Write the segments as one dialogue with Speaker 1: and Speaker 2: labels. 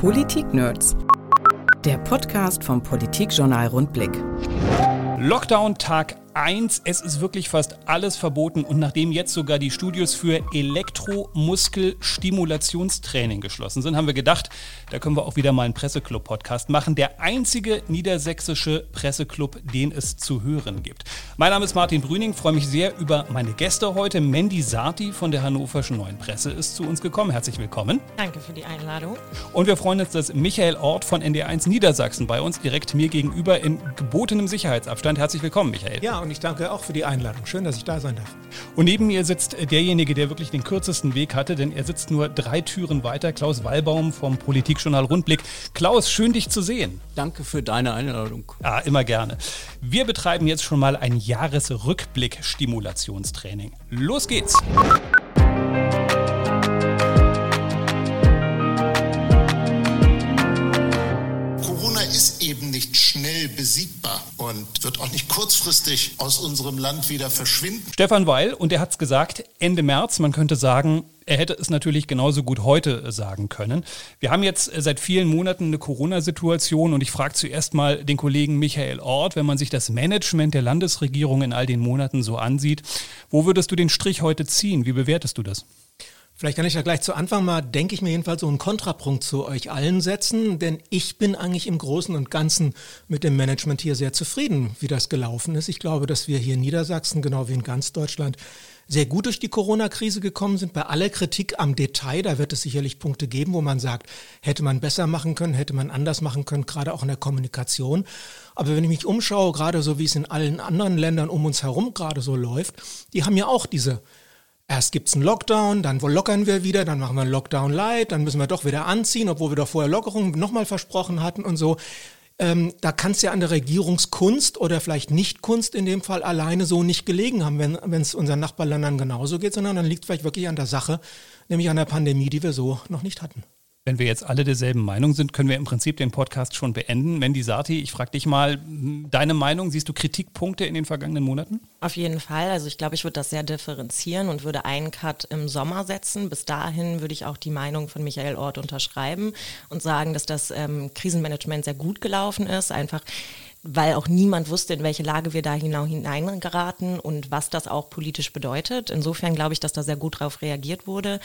Speaker 1: Politik-Nerds. Der Podcast vom Politikjournal Rundblick.
Speaker 2: Lockdown Tag 1. Es ist wirklich fast alles verboten und nachdem jetzt sogar die Studios für Elektromuskelstimulationstraining geschlossen sind, haben wir gedacht, da können wir auch wieder mal einen Presseclub-Podcast machen. Der einzige niedersächsische Presseclub, den es zu hören gibt. Mein Name ist Martin Brüning, freue mich sehr über meine Gäste heute. Mandy Sarti von der Hannoverschen Neuen Presse ist zu uns gekommen. Herzlich willkommen.
Speaker 3: Danke für die Einladung.
Speaker 2: Und wir freuen uns, dass Michael Ort von ND1 Niedersachsen bei uns direkt mir gegenüber in gebotenem Sicherheitsabstand. Herzlich willkommen, Michael.
Speaker 4: Ja, und ich danke auch für die Einladung. Schön, dass ich da sein darf.
Speaker 2: Und neben mir sitzt derjenige, der wirklich den kürzesten Weg hatte, denn er sitzt nur drei Türen weiter, Klaus Wallbaum vom Politikjournal Rundblick. Klaus, schön dich zu sehen.
Speaker 5: Danke für deine Einladung.
Speaker 2: Ah, immer gerne. Wir betreiben jetzt schon mal ein Jahresrückblick-Stimulationstraining. Los geht's!
Speaker 6: Nicht schnell besiegbar und wird auch nicht kurzfristig aus unserem Land wieder verschwinden.
Speaker 2: Stefan Weil, und er hat es gesagt, Ende März, man könnte sagen, er hätte es natürlich genauso gut heute sagen können. Wir haben jetzt seit vielen Monaten eine Corona-Situation und ich frage zuerst mal den Kollegen Michael Ort, wenn man sich das Management der Landesregierung in all den Monaten so ansieht, wo würdest du den Strich heute ziehen? Wie bewertest du das?
Speaker 4: Vielleicht kann ich da gleich zu Anfang mal, denke ich mir jedenfalls, so einen Kontrapunkt zu euch allen setzen, denn ich bin eigentlich im Großen und Ganzen mit dem Management hier sehr zufrieden, wie das gelaufen ist. Ich glaube, dass wir hier in Niedersachsen, genau wie in ganz Deutschland, sehr gut durch die Corona-Krise gekommen sind. Bei aller Kritik am Detail, da wird es sicherlich Punkte geben, wo man sagt, hätte man besser machen können, hätte man anders machen können, gerade auch in der Kommunikation. Aber wenn ich mich umschaue, gerade so wie es in allen anderen Ländern um uns herum gerade so läuft, die haben ja auch diese Erst gibt's einen Lockdown, dann lockern wir wieder, dann machen wir einen Lockdown light, dann müssen wir doch wieder anziehen, obwohl wir doch vorher Lockerungen nochmal versprochen hatten und so. Ähm, da kann es ja an der Regierungskunst oder vielleicht Nichtkunst in dem Fall alleine so nicht gelegen haben, wenn es unseren Nachbarländern genauso geht, sondern dann liegt vielleicht wirklich an der Sache, nämlich an der Pandemie, die wir so noch nicht hatten.
Speaker 2: Wenn wir jetzt alle derselben Meinung sind, können wir im Prinzip den Podcast schon beenden. Mandy Sati, ich frage dich mal, deine Meinung, siehst du Kritikpunkte in den vergangenen Monaten?
Speaker 3: Auf jeden Fall. Also ich glaube, ich würde das sehr differenzieren und würde einen Cut im Sommer setzen. Bis dahin würde ich auch die Meinung von Michael Ort unterschreiben und sagen, dass das ähm, Krisenmanagement sehr gut gelaufen ist. Einfach weil auch niemand wusste, in welche Lage wir da hineingeraten und was das auch politisch bedeutet. Insofern glaube ich, dass da sehr gut darauf reagiert wurde.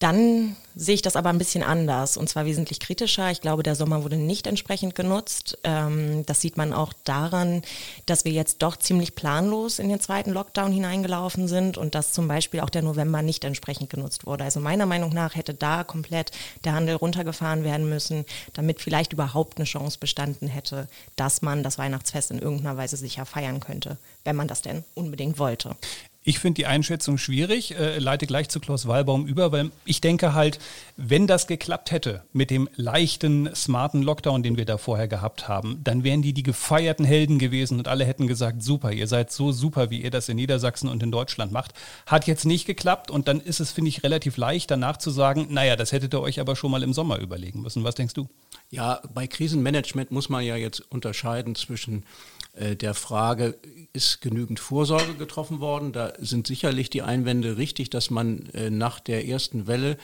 Speaker 3: Dann sehe ich das aber ein bisschen anders und zwar wesentlich kritischer. Ich glaube, der Sommer wurde nicht entsprechend genutzt. Ähm, das sieht man auch daran, dass wir jetzt doch ziemlich planlos in den zweiten Lockdown hineingelaufen sind und dass zum Beispiel auch der November nicht entsprechend genutzt wurde. Also meiner Meinung nach hätte da komplett der Handel runtergefahren werden müssen, damit vielleicht überhaupt eine Chance bestanden hätte, dass man das Weihnachtsfest in irgendeiner Weise sicher feiern könnte, wenn man das denn unbedingt wollte.
Speaker 2: Ich finde die Einschätzung schwierig, äh, leite gleich zu Klaus Wahlbaum über, weil ich denke halt, wenn das geklappt hätte mit dem leichten, smarten Lockdown, den wir da vorher gehabt haben, dann wären die die gefeierten Helden gewesen und alle hätten gesagt, super, ihr seid so super, wie ihr das in Niedersachsen und in Deutschland macht. Hat jetzt nicht geklappt und dann ist es, finde ich, relativ leicht danach zu sagen, naja, das hättet ihr euch aber schon mal im Sommer überlegen müssen. Was denkst du?
Speaker 5: Ja, bei Krisenmanagement muss man ja jetzt unterscheiden zwischen der Frage, ist genügend Vorsorge getroffen worden? Da sind sicherlich die Einwände richtig, dass man äh, nach der ersten Welle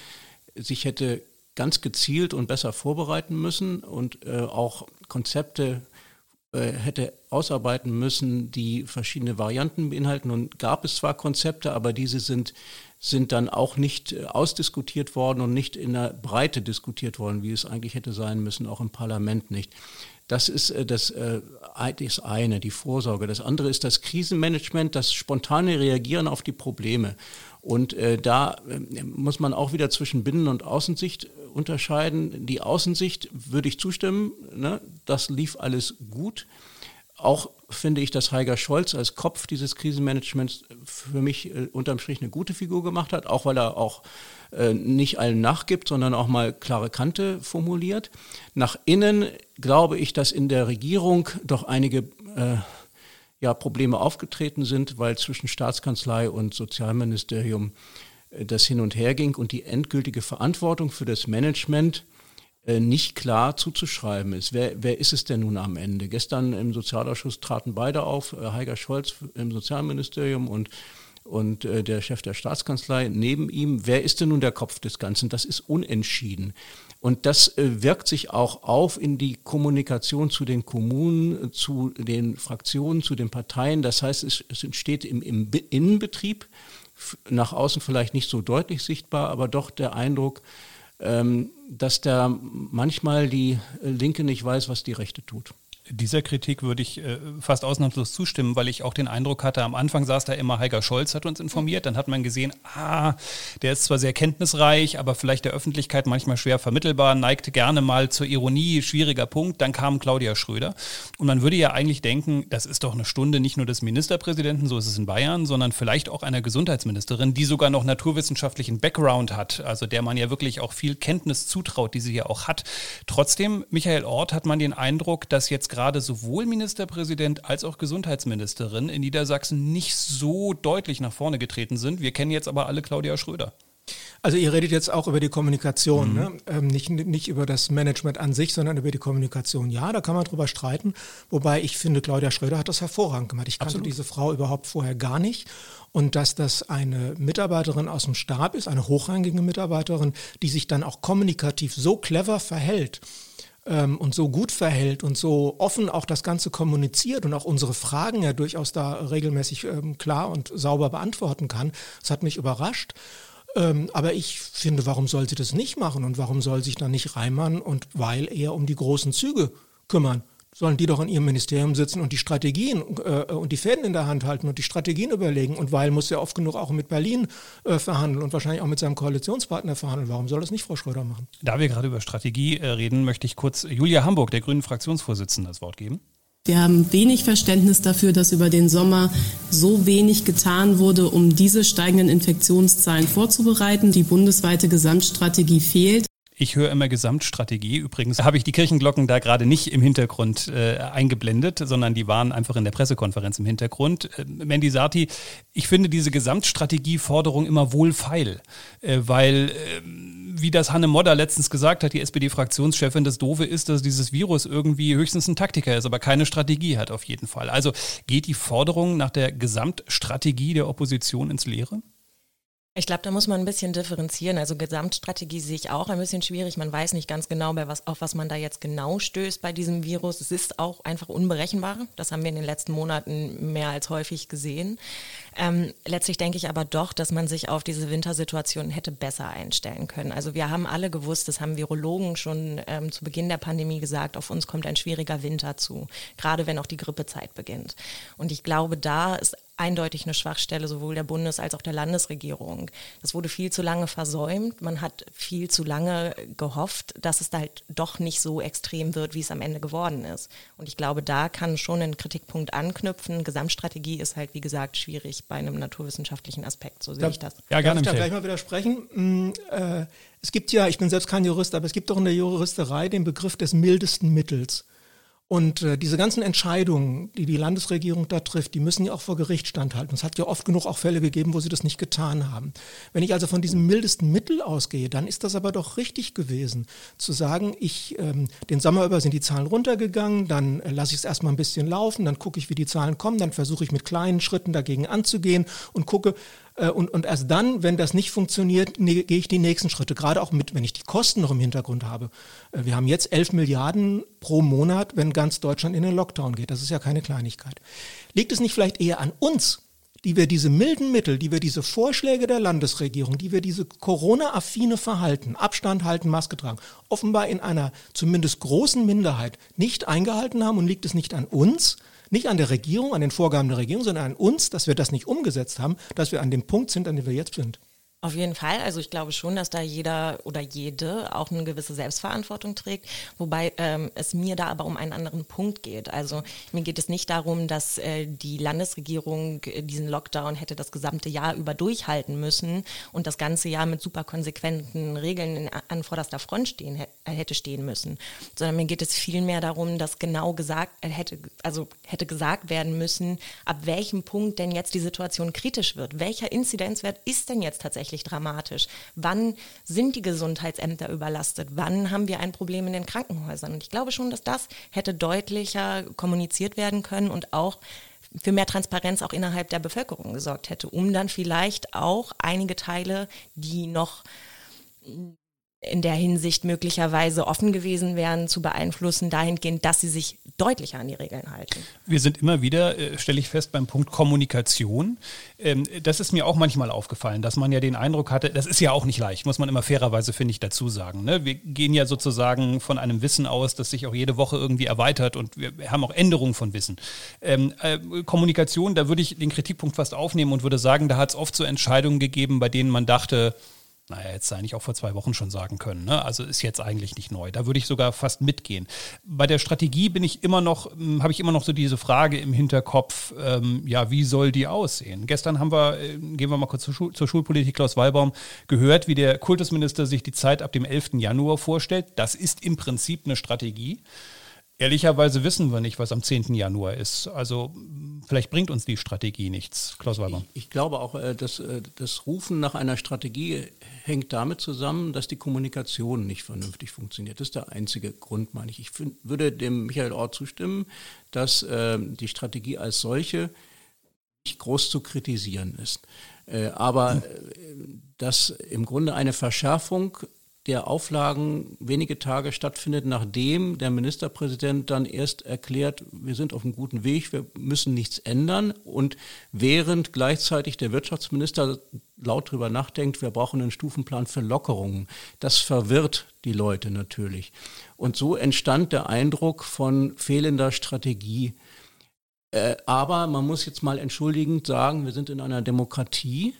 Speaker 5: sich hätte ganz gezielt und besser vorbereiten müssen und äh, auch Konzepte hätte ausarbeiten müssen, die verschiedene Varianten beinhalten. Und gab es zwar Konzepte, aber diese sind, sind dann auch nicht ausdiskutiert worden und nicht in der Breite diskutiert worden, wie es eigentlich hätte sein müssen, auch im Parlament nicht. Das ist äh, das, äh, das eine, die Vorsorge. Das andere ist das Krisenmanagement, das spontane Reagieren auf die Probleme. Und äh, da äh, muss man auch wieder zwischen Binnen- und Außensicht unterscheiden. Die Außensicht würde ich zustimmen, ne? das lief alles gut. Auch finde ich, dass Heiger Scholz als Kopf dieses Krisenmanagements für mich äh, unterm Strich eine gute Figur gemacht hat, auch weil er auch äh, nicht allen nachgibt, sondern auch mal klare Kante formuliert. Nach innen glaube ich, dass in der Regierung doch einige äh, ja, Probleme aufgetreten sind, weil zwischen Staatskanzlei und Sozialministerium äh, das hin und her ging und die endgültige Verantwortung für das Management äh, nicht klar zuzuschreiben ist. Wer, wer ist es denn nun am Ende? Gestern im Sozialausschuss traten beide auf, Heiger Scholz im Sozialministerium und und äh, der Chef der Staatskanzlei neben ihm. Wer ist denn nun der Kopf des Ganzen? Das ist unentschieden. Und das äh, wirkt sich auch auf in die Kommunikation zu den Kommunen, zu den Fraktionen, zu den Parteien. Das heißt, es, es entsteht im, im Innenbetrieb, nach außen vielleicht nicht so deutlich sichtbar, aber doch der Eindruck, ähm, dass da manchmal die Linke nicht weiß, was die Rechte tut.
Speaker 2: Dieser Kritik würde ich äh, fast ausnahmslos zustimmen, weil ich auch den Eindruck hatte, am Anfang saß da immer Heiger Scholz, hat uns informiert, dann hat man gesehen, ah, der ist zwar sehr kenntnisreich, aber vielleicht der Öffentlichkeit manchmal schwer vermittelbar, neigt gerne mal zur Ironie, schwieriger Punkt. Dann kam Claudia Schröder und man würde ja eigentlich denken, das ist doch eine Stunde nicht nur des Ministerpräsidenten, so ist es in Bayern, sondern vielleicht auch einer Gesundheitsministerin, die sogar noch naturwissenschaftlichen Background hat, also der man ja wirklich auch viel Kenntnis zutraut, die sie ja auch hat. Trotzdem, Michael Ort, hat man den Eindruck, dass jetzt gerade sowohl Ministerpräsident als auch Gesundheitsministerin in Niedersachsen nicht so deutlich nach vorne getreten sind. Wir kennen jetzt aber alle Claudia Schröder.
Speaker 4: Also ihr redet jetzt auch über die Kommunikation, mhm. ne? ähm, nicht, nicht über das Management an sich, sondern über die Kommunikation. Ja, da kann man drüber streiten, wobei ich finde, Claudia Schröder hat das hervorragend gemacht. Ich kannte Absolut. diese Frau überhaupt vorher gar nicht. Und dass das eine Mitarbeiterin aus dem Stab ist, eine hochrangige Mitarbeiterin, die sich dann auch kommunikativ so clever verhält, ähm, und so gut verhält und so offen auch das Ganze kommuniziert und auch unsere Fragen ja durchaus da regelmäßig ähm, klar und sauber beantworten kann, das hat mich überrascht. Ähm, aber ich finde, warum soll sie das nicht machen und warum soll sich dann nicht Reimann und Weil eher um die großen Züge kümmern? Sollen die doch in ihrem Ministerium sitzen und die Strategien äh, und die Fäden in der Hand halten und die Strategien überlegen. Und Weil muss ja oft genug auch mit Berlin äh, verhandeln und wahrscheinlich auch mit seinem Koalitionspartner verhandeln. Warum soll das nicht Frau Schröder machen?
Speaker 2: Da wir gerade über Strategie äh, reden, möchte ich kurz Julia Hamburg, der grünen Fraktionsvorsitzenden, das Wort geben.
Speaker 7: Wir haben wenig Verständnis dafür, dass über den Sommer so wenig getan wurde, um diese steigenden Infektionszahlen vorzubereiten. Die bundesweite Gesamtstrategie fehlt.
Speaker 2: Ich höre immer Gesamtstrategie. Übrigens habe ich die Kirchenglocken da gerade nicht im Hintergrund äh, eingeblendet, sondern die waren einfach in der Pressekonferenz im Hintergrund. Äh, Mandy Sati, ich finde diese Gesamtstrategieforderung immer wohlfeil, äh, weil, äh, wie das Hanne Modder letztens gesagt hat, die SPD-Fraktionschefin, das Doofe ist, dass dieses Virus irgendwie höchstens ein Taktiker ist, aber keine Strategie hat auf jeden Fall. Also geht die Forderung nach der Gesamtstrategie der Opposition ins Leere?
Speaker 3: Ich glaube, da muss man ein bisschen differenzieren. Also Gesamtstrategie sehe ich auch ein bisschen schwierig. Man weiß nicht ganz genau, bei was, auf was man da jetzt genau stößt bei diesem Virus. Es ist auch einfach unberechenbar. Das haben wir in den letzten Monaten mehr als häufig gesehen. Ähm, letztlich denke ich aber doch, dass man sich auf diese Wintersituation hätte besser einstellen können. Also wir haben alle gewusst, das haben Virologen schon ähm, zu Beginn der Pandemie gesagt, auf uns kommt ein schwieriger Winter zu, gerade wenn auch die Grippezeit beginnt. Und ich glaube, da ist eindeutig eine Schwachstelle sowohl der Bundes- als auch der Landesregierung. Das wurde viel zu lange versäumt. Man hat viel zu lange gehofft, dass es da halt doch nicht so extrem wird, wie es am Ende geworden ist. Und ich glaube, da kann schon ein Kritikpunkt anknüpfen. Gesamtstrategie ist halt, wie gesagt, schwierig bei einem naturwissenschaftlichen Aspekt. So sehe
Speaker 4: da,
Speaker 3: ich das.
Speaker 4: Ja, gerne. Darf ich da gleich mal widersprechen? Mm, äh, es gibt ja, ich bin selbst kein Jurist, aber es gibt doch in der Juristerei den Begriff des mildesten Mittels. Und äh, diese ganzen Entscheidungen, die die Landesregierung da trifft, die müssen ja auch vor Gericht standhalten. Es hat ja oft genug auch Fälle gegeben, wo sie das nicht getan haben. Wenn ich also von diesem mildesten Mittel ausgehe, dann ist das aber doch richtig gewesen, zu sagen, ich ähm, den Sommer über sind die Zahlen runtergegangen, dann äh, lasse ich es erstmal ein bisschen laufen, dann gucke ich, wie die Zahlen kommen, dann versuche ich mit kleinen Schritten dagegen anzugehen und gucke, und, und erst dann, wenn das nicht funktioniert, ne, gehe ich die nächsten Schritte. Gerade auch mit, wenn ich die Kosten noch im Hintergrund habe. Äh, wir haben jetzt 11 Milliarden pro Monat, wenn ganz Deutschland in den Lockdown geht. Das ist ja keine Kleinigkeit. Liegt es nicht vielleicht eher an uns, die wir diese milden Mittel, die wir diese Vorschläge der Landesregierung, die wir diese Corona-affine Verhalten, Abstand halten, Maske tragen, offenbar in einer zumindest großen Minderheit nicht eingehalten haben und liegt es nicht an uns, nicht an der Regierung, an den Vorgaben der Regierung, sondern an uns, dass wir das nicht umgesetzt haben, dass wir an dem Punkt sind, an dem wir jetzt sind.
Speaker 3: Auf jeden Fall. Also ich glaube schon, dass da jeder oder jede auch eine gewisse Selbstverantwortung trägt, wobei ähm, es mir da aber um einen anderen Punkt geht. Also mir geht es nicht darum, dass äh, die Landesregierung äh, diesen Lockdown hätte das gesamte Jahr über durchhalten müssen und das ganze Jahr mit super konsequenten Regeln in, an vorderster Front stehen hätte stehen müssen, sondern mir geht es vielmehr darum, dass genau gesagt äh, hätte, also hätte gesagt werden müssen, ab welchem Punkt denn jetzt die Situation kritisch wird. Welcher Inzidenzwert ist denn jetzt tatsächlich tatsächlich dramatisch? Wann sind die Gesundheitsämter überlastet? Wann haben wir ein Problem in den Krankenhäusern? Und ich glaube schon, dass das hätte deutlicher kommuniziert werden können und auch für mehr Transparenz auch innerhalb der Bevölkerung gesorgt hätte, um dann vielleicht auch einige Teile, die noch in der Hinsicht möglicherweise offen gewesen wären, zu beeinflussen, dahingehend, dass sie sich deutlicher an die Regeln halten.
Speaker 2: Wir sind immer wieder, äh, stelle ich fest, beim Punkt Kommunikation. Ähm, das ist mir auch manchmal aufgefallen, dass man ja den Eindruck hatte, das ist ja auch nicht leicht, muss man immer fairerweise, finde ich, dazu sagen. Ne? Wir gehen ja sozusagen von einem Wissen aus, das sich auch jede Woche irgendwie erweitert und wir haben auch Änderungen von Wissen. Ähm, äh, Kommunikation, da würde ich den Kritikpunkt fast aufnehmen und würde sagen, da hat es oft so Entscheidungen gegeben, bei denen man dachte, naja, jetzt eigentlich auch vor zwei Wochen schon sagen können. Ne? Also ist jetzt eigentlich nicht neu. Da würde ich sogar fast mitgehen. Bei der Strategie bin ich immer noch, hm, habe ich immer noch so diese Frage im Hinterkopf, ähm, ja, wie soll die aussehen? Gestern haben wir, äh, gehen wir mal kurz zur, Schul zur Schulpolitik, Klaus Wallbaum, gehört, wie der Kultusminister sich die Zeit ab dem 11. Januar vorstellt. Das ist im Prinzip eine Strategie. Ehrlicherweise wissen wir nicht, was am 10. Januar ist. Also vielleicht bringt uns die Strategie nichts. Klaus Weber.
Speaker 5: Ich, ich glaube auch, äh, dass äh, das Rufen nach einer Strategie hängt damit zusammen, dass die Kommunikation nicht vernünftig funktioniert. Das ist der einzige Grund, meine ich. Ich find, würde dem Michael Ort zustimmen, dass äh, die Strategie als solche nicht groß zu kritisieren ist. Äh, aber äh, dass im Grunde eine Verschärfung der Auflagen wenige Tage stattfindet, nachdem der Ministerpräsident dann erst erklärt, wir sind auf einem guten Weg, wir müssen nichts ändern und während gleichzeitig der Wirtschaftsminister laut drüber nachdenkt, wir brauchen einen Stufenplan für Lockerungen. Das verwirrt die Leute natürlich. Und so entstand der Eindruck von fehlender Strategie. Äh, aber man muss jetzt mal entschuldigend sagen, wir sind in einer Demokratie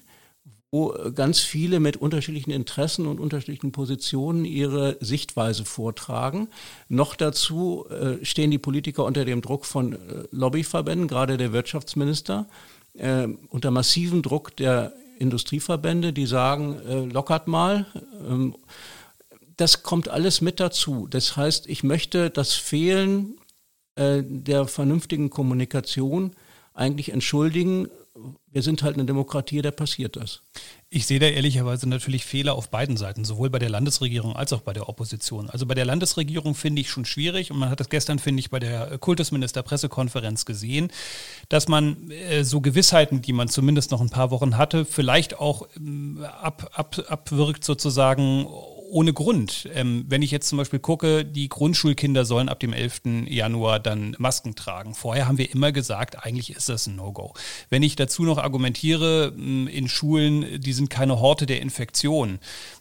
Speaker 5: wo ganz viele mit unterschiedlichen Interessen und unterschiedlichen Positionen ihre Sichtweise vortragen. Noch dazu äh, stehen die Politiker unter dem Druck von äh, Lobbyverbänden, gerade der Wirtschaftsminister, äh, unter massivem Druck der Industrieverbände, die sagen, äh, lockert mal. Ähm, das kommt alles mit dazu. Das heißt, ich möchte das Fehlen äh, der vernünftigen Kommunikation eigentlich entschuldigen wir sind halt eine Demokratie, da passiert das.
Speaker 2: Ich sehe da ehrlicherweise natürlich Fehler auf beiden Seiten, sowohl bei der Landesregierung als auch bei der Opposition. Also bei der Landesregierung finde ich schon schwierig und man hat das gestern, finde ich, bei der Kultusminister-Pressekonferenz gesehen, dass man äh, so Gewissheiten, die man zumindest noch ein paar Wochen hatte, vielleicht auch ähm, ab, ab, abwirkt sozusagen ohne Grund. Ähm, wenn ich jetzt zum Beispiel gucke, die Grundschulkinder sollen ab dem 11. Januar dann Masken tragen. Vorher haben wir immer gesagt, eigentlich ist das ein No-Go. Wenn ich dazu noch argumentiere, in Schulen, die sind keine Horte der Infektion,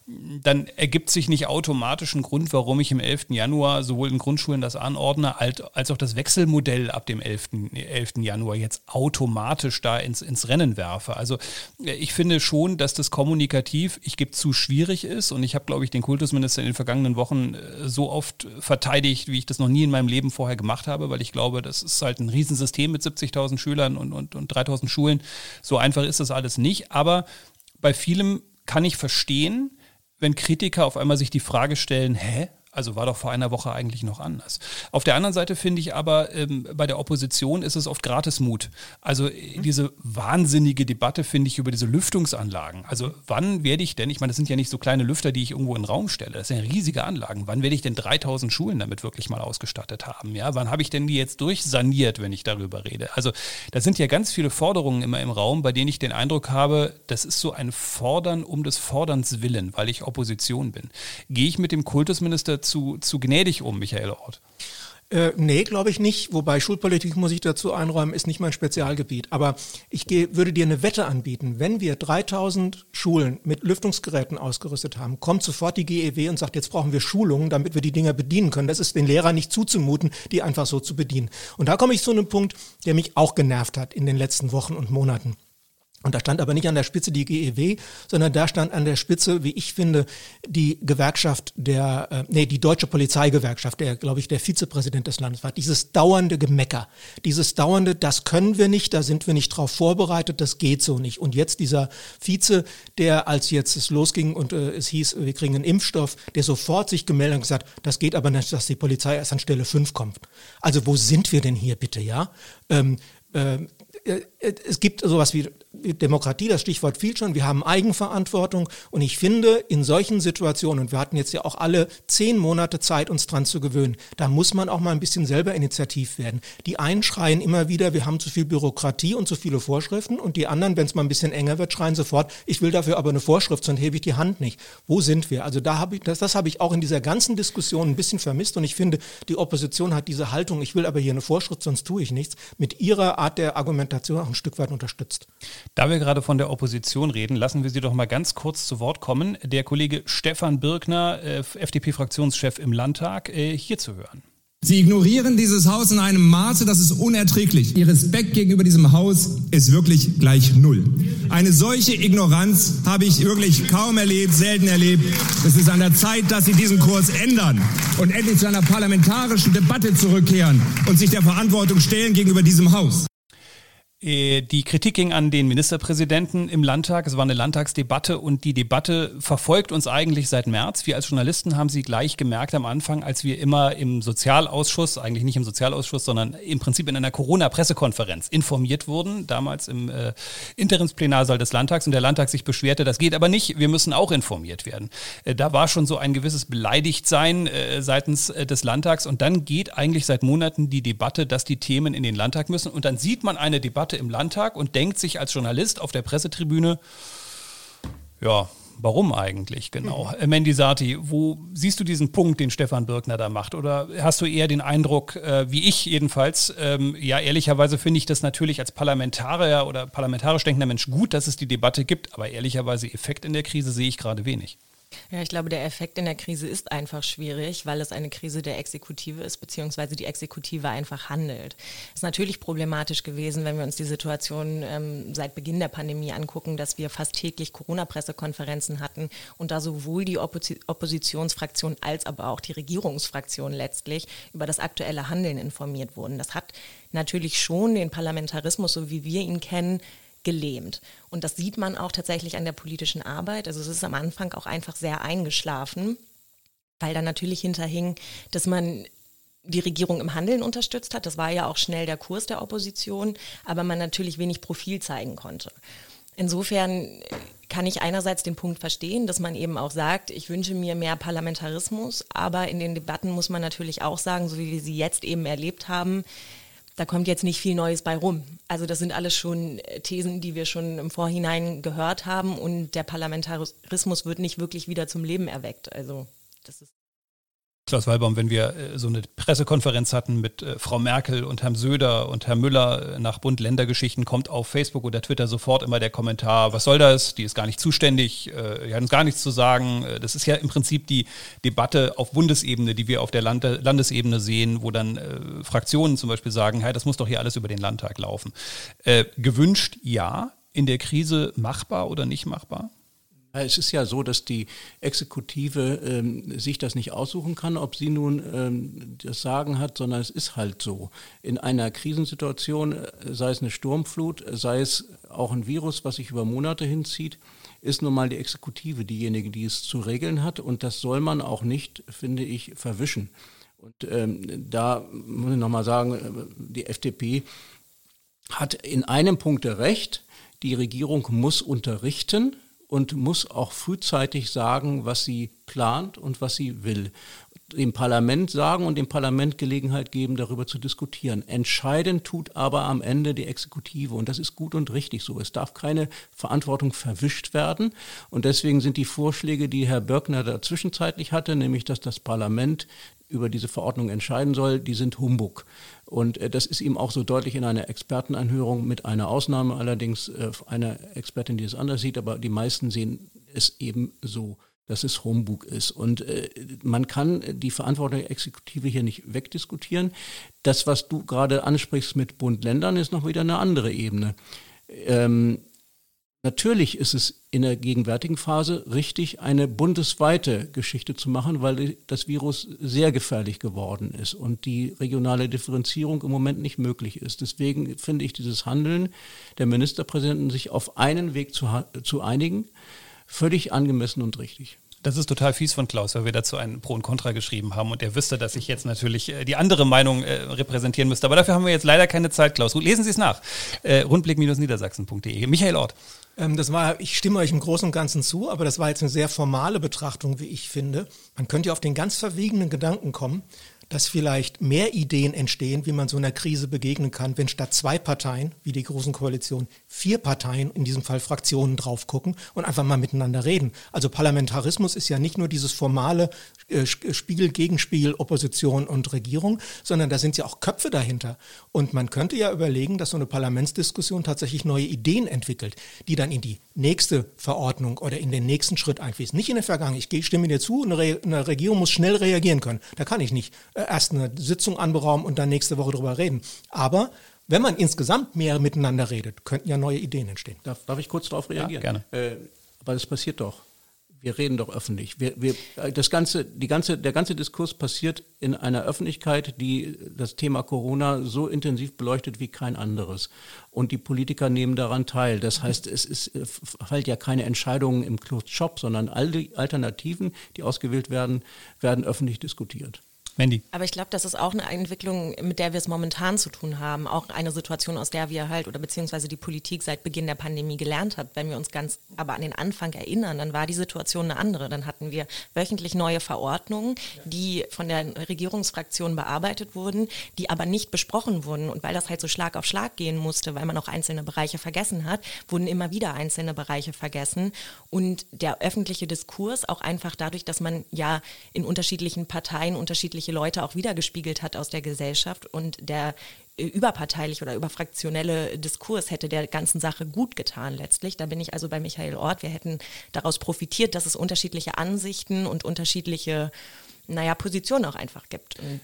Speaker 2: dann ergibt sich nicht automatisch ein Grund, warum ich im 11. Januar sowohl in Grundschulen das anordne, als auch das Wechselmodell ab dem 11. 11. Januar jetzt automatisch da ins, ins Rennen werfe. Also äh, ich finde schon, dass das kommunikativ, ich gebe zu, schwierig ist und ich habe, glaube ich, den Kultusminister in den vergangenen Wochen äh, so oft verteidigt, wie ich das noch nie in meinem Leben vorher gemacht habe, weil ich glaube, das ist halt ein Riesensystem mit 70.000 Schülern und, und, und 3.000 Schulen. So einfach ist das alles nicht, aber bei vielem kann ich verstehen, wenn Kritiker auf einmal sich die Frage stellen, hä, also war doch vor einer Woche eigentlich noch anders. Auf der anderen Seite finde ich aber, ähm, bei der Opposition ist es oft Gratismut. Also äh, diese wahnsinnige Debatte finde ich über diese Lüftungsanlagen. Also wann werde ich denn, ich meine, das sind ja nicht so kleine Lüfter, die ich irgendwo in den Raum stelle, das sind ja riesige Anlagen. Wann werde ich denn 3000 Schulen damit wirklich mal ausgestattet haben? Ja, wann habe ich denn die jetzt durchsaniert, wenn ich darüber rede? Also da sind ja ganz viele Forderungen immer im Raum, bei denen ich den Eindruck habe, das ist so ein Fordern um des Forderns willen, weil ich Opposition bin. Gehe ich mit dem Kultusminister zu, zu gnädig um, Michael Ort?
Speaker 4: Äh, nee, glaube ich nicht. Wobei Schulpolitik, muss ich dazu einräumen, ist nicht mein Spezialgebiet. Aber ich geh, würde dir eine Wette anbieten. Wenn wir 3000 Schulen mit Lüftungsgeräten ausgerüstet haben, kommt sofort die GEW und sagt, jetzt brauchen wir Schulungen, damit wir die Dinger bedienen können. Das ist den Lehrern nicht zuzumuten, die einfach so zu bedienen. Und da komme ich zu einem Punkt, der mich auch genervt hat in den letzten Wochen und Monaten. Und da stand aber nicht an der Spitze die GEW, sondern da stand an der Spitze, wie ich finde, die Gewerkschaft der, äh, nee, die deutsche Polizeigewerkschaft, der, glaube ich, der Vizepräsident des Landes war. Dieses dauernde Gemecker, dieses dauernde, das können wir nicht, da sind wir nicht drauf vorbereitet, das geht so nicht. Und jetzt dieser Vize, der, als jetzt es losging und äh, es hieß, wir kriegen einen Impfstoff, der sofort sich gemeldet und gesagt, das geht aber nicht, dass die Polizei erst an Stelle 5 kommt. Also wo sind wir denn hier bitte, ja? Ähm, äh, äh, es gibt sowas wie Demokratie, das Stichwort fiel schon, wir haben Eigenverantwortung und ich finde, in solchen Situationen, und wir hatten jetzt ja auch alle zehn Monate Zeit, uns dran zu gewöhnen, da muss man auch mal ein bisschen selber initiativ werden. Die einen schreien immer wieder, wir haben zu viel Bürokratie und zu viele Vorschriften und die anderen, wenn es mal ein bisschen enger wird, schreien sofort, ich will dafür aber eine Vorschrift, sonst hebe ich die Hand nicht. Wo sind wir? Also da habe ich, das, das habe ich auch in dieser ganzen Diskussion ein bisschen vermisst und ich finde, die Opposition hat diese Haltung, ich will aber hier eine Vorschrift, sonst tue ich nichts, mit ihrer Art der Argumentation auch ein Stück weit unterstützt.
Speaker 2: Da wir gerade von der Opposition reden, lassen wir Sie doch mal ganz kurz zu Wort kommen. Der Kollege Stefan Birkner, äh, FDP-Fraktionschef im Landtag, äh, hier zu hören.
Speaker 8: Sie ignorieren dieses Haus in einem Maße, das ist unerträglich. Ihr Respekt gegenüber diesem Haus ist wirklich gleich null. Eine solche Ignoranz habe ich wirklich kaum erlebt, selten erlebt. Es ist an der Zeit, dass Sie diesen Kurs ändern und endlich zu einer parlamentarischen Debatte zurückkehren und sich der Verantwortung stellen gegenüber diesem Haus.
Speaker 2: Äh, die Kritik ging an den Ministerpräsidenten im Landtag. Es war eine Landtagsdebatte und die Debatte verfolgt uns eigentlich seit März. Wir als Journalisten haben sie gleich gemerkt am Anfang, als wir immer im Sozialausschuss, eigentlich nicht im Sozialausschuss, sondern im Prinzip in einer Corona-Pressekonferenz informiert wurden, damals im äh, Interimsplenarsaal des Landtags und der Landtag sich beschwerte, das geht aber nicht, wir müssen auch informiert werden. Äh, da war schon so ein gewisses Beleidigtsein äh, seitens äh, des Landtags und dann geht eigentlich seit Monaten die Debatte, dass die Themen in den Landtag müssen und dann sieht man eine Debatte Debatte im Landtag und denkt sich als Journalist auf der Pressetribüne, ja, warum eigentlich genau? Mhm. Mendisati, wo siehst du diesen Punkt, den Stefan Birkner da macht? Oder hast du eher den Eindruck, äh, wie ich jedenfalls, ähm, ja, ehrlicherweise finde ich das natürlich als Parlamentarier oder parlamentarisch denkender Mensch gut, dass es die Debatte gibt, aber ehrlicherweise Effekt in der Krise sehe ich gerade wenig.
Speaker 3: Ja, ich glaube, der Effekt in der Krise ist einfach schwierig, weil es eine Krise der Exekutive ist, beziehungsweise die Exekutive einfach handelt. Es ist natürlich problematisch gewesen, wenn wir uns die Situation ähm, seit Beginn der Pandemie angucken, dass wir fast täglich Corona-Pressekonferenzen hatten und da sowohl die Oppos Oppositionsfraktion als aber auch die Regierungsfraktion letztlich über das aktuelle Handeln informiert wurden. Das hat natürlich schon den Parlamentarismus, so wie wir ihn kennen, gelähmt. Und das sieht man auch tatsächlich an der politischen Arbeit. Also es ist am Anfang auch einfach sehr eingeschlafen, weil da natürlich hinterhing, dass man die Regierung im Handeln unterstützt hat. Das war ja auch schnell der Kurs der Opposition, aber man natürlich wenig Profil zeigen konnte. Insofern kann ich einerseits den Punkt verstehen, dass man eben auch sagt, ich wünsche mir mehr Parlamentarismus, aber in den Debatten muss man natürlich auch sagen, so wie wir sie jetzt eben erlebt haben, da kommt jetzt nicht viel Neues bei rum. Also das sind alles schon äh, Thesen, die wir schon im Vorhinein gehört haben und der Parlamentarismus wird nicht wirklich wieder zum Leben erweckt. Also das ist
Speaker 2: Klaus Walbaum, wenn wir äh, so eine Pressekonferenz hatten mit äh, Frau Merkel und Herrn Söder und Herrn Müller äh, nach Bund-Länder-Geschichten, kommt auf Facebook oder Twitter sofort immer der Kommentar, was soll das? Die ist gar nicht zuständig, die hat uns gar nichts zu sagen. Das ist ja im Prinzip die Debatte auf Bundesebene, die wir auf der Lande Landesebene sehen, wo dann äh, Fraktionen zum Beispiel sagen, hey, das muss doch hier alles über den Landtag laufen. Äh, gewünscht ja, in der Krise machbar oder nicht machbar?
Speaker 5: Es ist ja so, dass die Exekutive ähm, sich das nicht aussuchen kann, ob sie nun ähm, das Sagen hat, sondern es ist halt so. In einer Krisensituation, äh, sei es eine Sturmflut, sei es auch ein Virus, was sich über Monate hinzieht, ist nun mal die Exekutive diejenige, die es zu regeln hat. Und das soll man auch nicht, finde ich, verwischen. Und ähm, da muss ich nochmal sagen, äh, die FDP hat in einem Punkt recht. Die Regierung muss unterrichten und muss auch frühzeitig sagen, was sie plant und was sie will. Dem Parlament sagen und dem Parlament Gelegenheit geben, darüber zu diskutieren. Entscheidend tut aber am Ende die Exekutive und das ist gut und richtig so. Es darf keine Verantwortung verwischt werden und deswegen sind die Vorschläge, die Herr Börkner da zwischenzeitlich hatte, nämlich dass das Parlament über diese Verordnung entscheiden soll, die sind Humbug. Und äh, das ist ihm auch so deutlich in einer Expertenanhörung mit einer Ausnahme allerdings äh, einer Expertin, die es anders sieht, aber die meisten sehen es eben so dass es Humbug ist. Und äh, man kann die Verantwortung der Exekutive hier nicht wegdiskutieren. Das, was du gerade ansprichst mit Bund-Ländern, ist noch wieder eine andere Ebene. Ähm, Natürlich ist es in der gegenwärtigen Phase richtig, eine bundesweite Geschichte zu machen, weil das Virus sehr gefährlich geworden ist und die regionale Differenzierung im Moment nicht möglich ist. Deswegen finde ich dieses Handeln der Ministerpräsidenten, sich auf einen Weg zu, zu einigen, völlig angemessen und richtig.
Speaker 2: Das ist total fies von Klaus, weil wir dazu ein Pro und Contra geschrieben haben und er wüsste, dass ich jetzt natürlich äh, die andere Meinung äh, repräsentieren müsste. Aber dafür haben wir jetzt leider keine Zeit, Klaus. Lesen Sie es nach. Äh, Rundblick-niedersachsen.de. Michael Ort.
Speaker 4: Ähm, das war, ich stimme euch im Großen und Ganzen zu, aber das war jetzt eine sehr formale Betrachtung, wie ich finde. Man könnte ja auf den ganz verwegenen Gedanken kommen, dass vielleicht mehr Ideen entstehen, wie man so einer Krise begegnen kann, wenn statt zwei Parteien, wie die Großen Koalition, vier Parteien, in diesem Fall Fraktionen, drauf gucken und einfach mal miteinander reden. Also Parlamentarismus ist ja nicht nur dieses formale äh, Spiegel, Gegenspiegel, Opposition und Regierung, sondern da sind ja auch Köpfe dahinter. Und man könnte ja überlegen, dass so eine Parlamentsdiskussion tatsächlich neue Ideen entwickelt, die dann in die nächste Verordnung oder in den nächsten Schritt einfließen. Nicht in der Vergangenheit. Ich stimme dir zu, eine, Re eine Regierung muss schnell reagieren können. Da kann ich nicht äh, erst eine Sitzung anberaumen und dann nächste Woche drüber reden. Aber wenn man insgesamt mehr miteinander redet, könnten ja neue Ideen entstehen.
Speaker 5: Darf, darf ich kurz darauf reagieren?
Speaker 2: Ja, gerne.
Speaker 5: Äh, aber das passiert doch. Wir reden doch öffentlich. Wir, wir, das ganze, die ganze, der ganze Diskurs passiert in einer Öffentlichkeit, die das Thema Corona so intensiv beleuchtet wie kein anderes. Und die Politiker nehmen daran teil. Das heißt, es ist, fällt ja keine Entscheidungen im Closed Shop, sondern all die Alternativen, die ausgewählt werden, werden öffentlich diskutiert.
Speaker 3: Mandy. Aber ich glaube, das ist auch eine Entwicklung, mit der wir es momentan zu tun haben. Auch eine Situation, aus der wir halt oder beziehungsweise die Politik seit Beginn der Pandemie gelernt hat. Wenn wir uns ganz aber an den Anfang erinnern, dann war die Situation eine andere. Dann hatten wir wöchentlich neue Verordnungen, die von der Regierungsfraktion bearbeitet wurden, die aber nicht besprochen wurden. Und weil das halt so Schlag auf Schlag gehen musste, weil man auch einzelne Bereiche vergessen hat, wurden immer wieder einzelne Bereiche vergessen. Und der öffentliche Diskurs auch einfach dadurch, dass man ja in unterschiedlichen Parteien unterschiedliche unterschiedliche Leute auch wiedergespiegelt hat aus der Gesellschaft und der äh, überparteiliche oder überfraktionelle Diskurs hätte der ganzen Sache gut getan letztlich. Da bin ich also bei Michael Ort. Wir hätten daraus profitiert, dass es unterschiedliche Ansichten und unterschiedliche, naja, Positionen auch einfach gibt. Und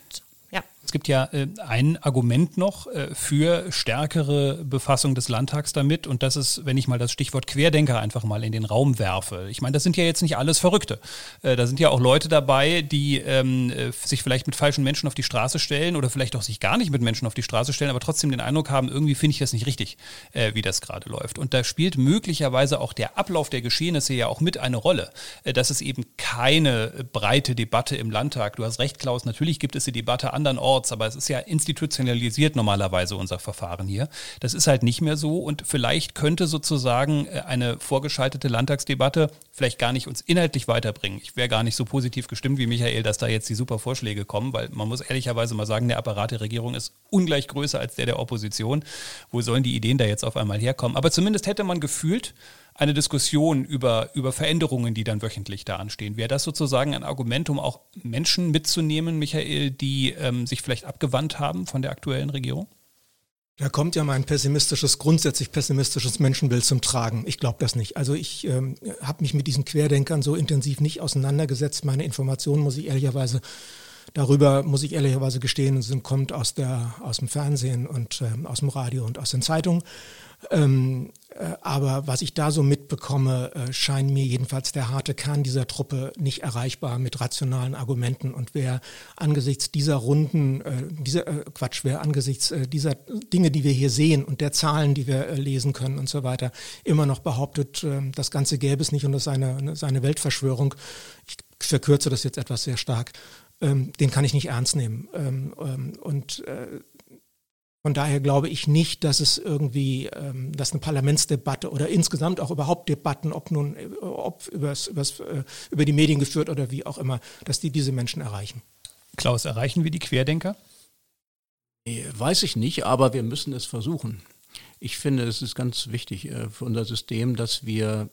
Speaker 3: ja.
Speaker 2: Es gibt ja äh, ein Argument noch äh, für stärkere Befassung des Landtags damit und das ist, wenn ich mal das Stichwort Querdenker einfach mal in den Raum werfe. Ich meine, das sind ja jetzt nicht alles Verrückte. Äh, da sind ja auch Leute dabei, die ähm, äh, sich vielleicht mit falschen Menschen auf die Straße stellen oder vielleicht auch sich gar nicht mit Menschen auf die Straße stellen, aber trotzdem den Eindruck haben, irgendwie finde ich das nicht richtig, äh, wie das gerade läuft. Und da spielt möglicherweise auch der Ablauf der Geschehnisse ja auch mit eine Rolle, äh, dass es eben keine breite Debatte im Landtag. Du hast recht, Klaus, natürlich gibt es die Debatte andernorts Orts, aber es ist ja institutionalisiert normalerweise unser Verfahren hier. Das ist halt nicht mehr so und vielleicht könnte sozusagen äh, eine vorgeschaltete Landtagsdebatte vielleicht gar nicht uns inhaltlich weiterbringen. Ich wäre gar nicht so positiv gestimmt wie Michael, dass da jetzt die super Vorschläge kommen, weil man muss ehrlicherweise mal sagen, der Apparat der Regierung ist ungleich größer als der der Opposition. Wo sollen die Ideen da jetzt auf einmal herkommen? Aber zumindest hätte man gefühlt, eine Diskussion über, über Veränderungen, die dann wöchentlich da anstehen. Wäre das sozusagen ein Argument, um auch Menschen mitzunehmen, Michael, die ähm, sich vielleicht abgewandt haben von der aktuellen Regierung?
Speaker 4: Da kommt ja mein pessimistisches, grundsätzlich pessimistisches Menschenbild zum Tragen. Ich glaube das nicht. Also ich ähm, habe mich mit diesen Querdenkern so intensiv nicht auseinandergesetzt. Meine Informationen muss ich ehrlicherweise darüber, muss ich ehrlicherweise gestehen, sind, kommt aus, der, aus dem Fernsehen und ähm, aus dem Radio und aus den Zeitungen. Ähm, äh, aber was ich da so mitbekomme, äh, scheint mir jedenfalls der harte Kern dieser Truppe nicht erreichbar mit rationalen Argumenten. Und wer angesichts dieser Runden, äh, dieser äh, Quatsch, wer angesichts äh, dieser Dinge, die wir hier sehen und der Zahlen, die wir äh, lesen können und so weiter, immer noch behauptet, das Ganze gäbe es nicht und das sei eine, eine Weltverschwörung, ich verkürze das jetzt etwas sehr stark, ähm, den kann ich nicht ernst nehmen. Ähm, ähm, und von daher glaube ich nicht, dass es irgendwie, ähm, dass eine Parlamentsdebatte oder insgesamt auch überhaupt Debatten, ob nun, äh, ob übers, übers, äh, über die Medien geführt oder wie auch immer, dass die diese Menschen erreichen.
Speaker 2: Klaus, erreichen wir die Querdenker?
Speaker 5: Weiß ich nicht, aber wir müssen es versuchen. Ich finde, es ist ganz wichtig äh, für unser System, dass wir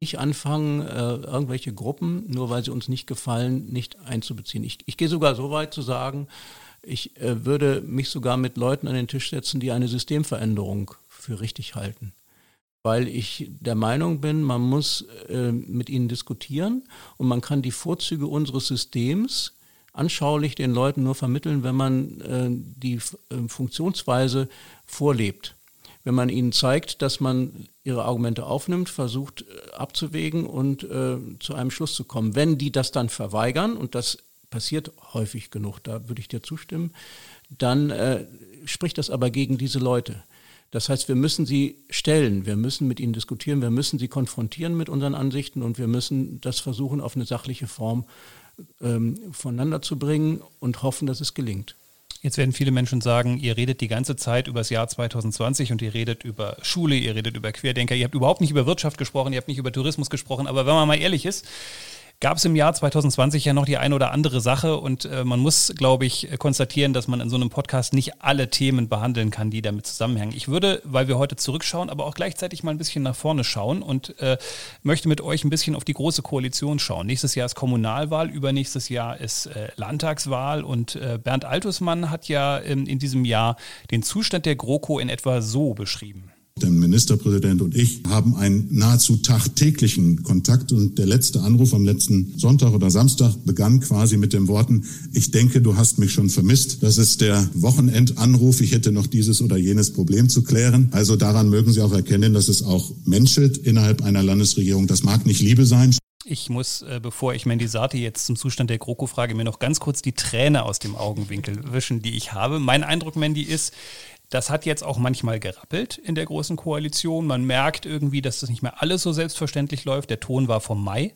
Speaker 5: nicht anfangen, irgendwelche Gruppen, nur weil sie uns nicht gefallen, nicht einzubeziehen. Ich, ich gehe sogar so weit zu sagen, ich äh, würde mich sogar mit Leuten an den Tisch setzen, die eine Systemveränderung für richtig halten. Weil ich der Meinung bin, man muss äh, mit ihnen diskutieren und man kann die Vorzüge unseres Systems anschaulich den Leuten nur vermitteln, wenn man äh, die Funktionsweise vorlebt. Wenn man ihnen zeigt, dass man ihre Argumente aufnimmt, versucht abzuwägen und äh, zu einem Schluss zu kommen. Wenn die das dann verweigern, und das passiert häufig genug, da würde ich dir zustimmen, dann äh, spricht das aber gegen diese Leute. Das heißt, wir müssen sie stellen, wir müssen mit ihnen diskutieren, wir müssen sie konfrontieren mit unseren Ansichten und wir müssen das versuchen, auf eine sachliche Form ähm, voneinander zu bringen und hoffen, dass es gelingt.
Speaker 2: Jetzt werden viele Menschen sagen, ihr redet die ganze Zeit über das Jahr 2020 und ihr redet über Schule, ihr redet über Querdenker, ihr habt überhaupt nicht über Wirtschaft gesprochen, ihr habt nicht über Tourismus gesprochen, aber wenn man mal ehrlich ist, gab es im Jahr 2020 ja noch die eine oder andere Sache und äh, man muss, glaube ich, konstatieren, dass man in so einem Podcast nicht alle Themen behandeln kann, die damit zusammenhängen. Ich würde, weil wir heute zurückschauen, aber auch gleichzeitig mal ein bisschen nach vorne schauen und äh, möchte mit euch ein bisschen auf die große Koalition schauen. Nächstes Jahr ist Kommunalwahl, übernächstes Jahr ist äh, Landtagswahl und äh, Bernd Altusmann hat ja in, in diesem Jahr den Zustand der GroKo in etwa so beschrieben.
Speaker 9: Der Ministerpräsident und ich haben einen nahezu tagtäglichen Kontakt und der letzte Anruf am letzten Sonntag oder Samstag begann quasi mit den Worten, ich denke, du hast mich schon vermisst. Das ist der Wochenendanruf, ich hätte noch dieses oder jenes Problem zu klären. Also daran mögen Sie auch erkennen, dass es auch menschelt innerhalb einer Landesregierung. Das mag nicht Liebe sein.
Speaker 2: Ich muss, äh, bevor ich Mandy Sati jetzt zum Zustand der GroKo frage, mir noch ganz kurz die Träne aus dem Augenwinkel wischen, die ich habe. Mein Eindruck, Mandy, ist, das hat jetzt auch manchmal gerappelt in der großen Koalition. Man merkt irgendwie, dass das nicht mehr alles so selbstverständlich läuft. Der Ton war vom Mai.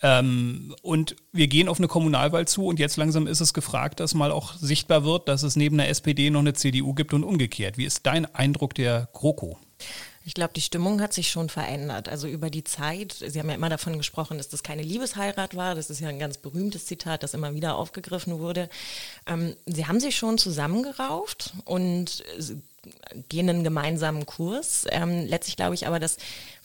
Speaker 2: Ähm, und wir gehen auf eine Kommunalwahl zu und jetzt langsam ist es gefragt, dass mal auch sichtbar wird, dass es neben der SPD noch eine CDU gibt und umgekehrt. Wie ist dein Eindruck der GroKo?
Speaker 3: Ich glaube, die Stimmung hat sich schon verändert. Also über die Zeit, Sie haben ja immer davon gesprochen, dass das keine Liebesheirat war. Das ist ja ein ganz berühmtes Zitat, das immer wieder aufgegriffen wurde. Ähm, Sie haben sich schon zusammengerauft und gehen einen gemeinsamen Kurs. Ähm, letztlich glaube ich aber, dass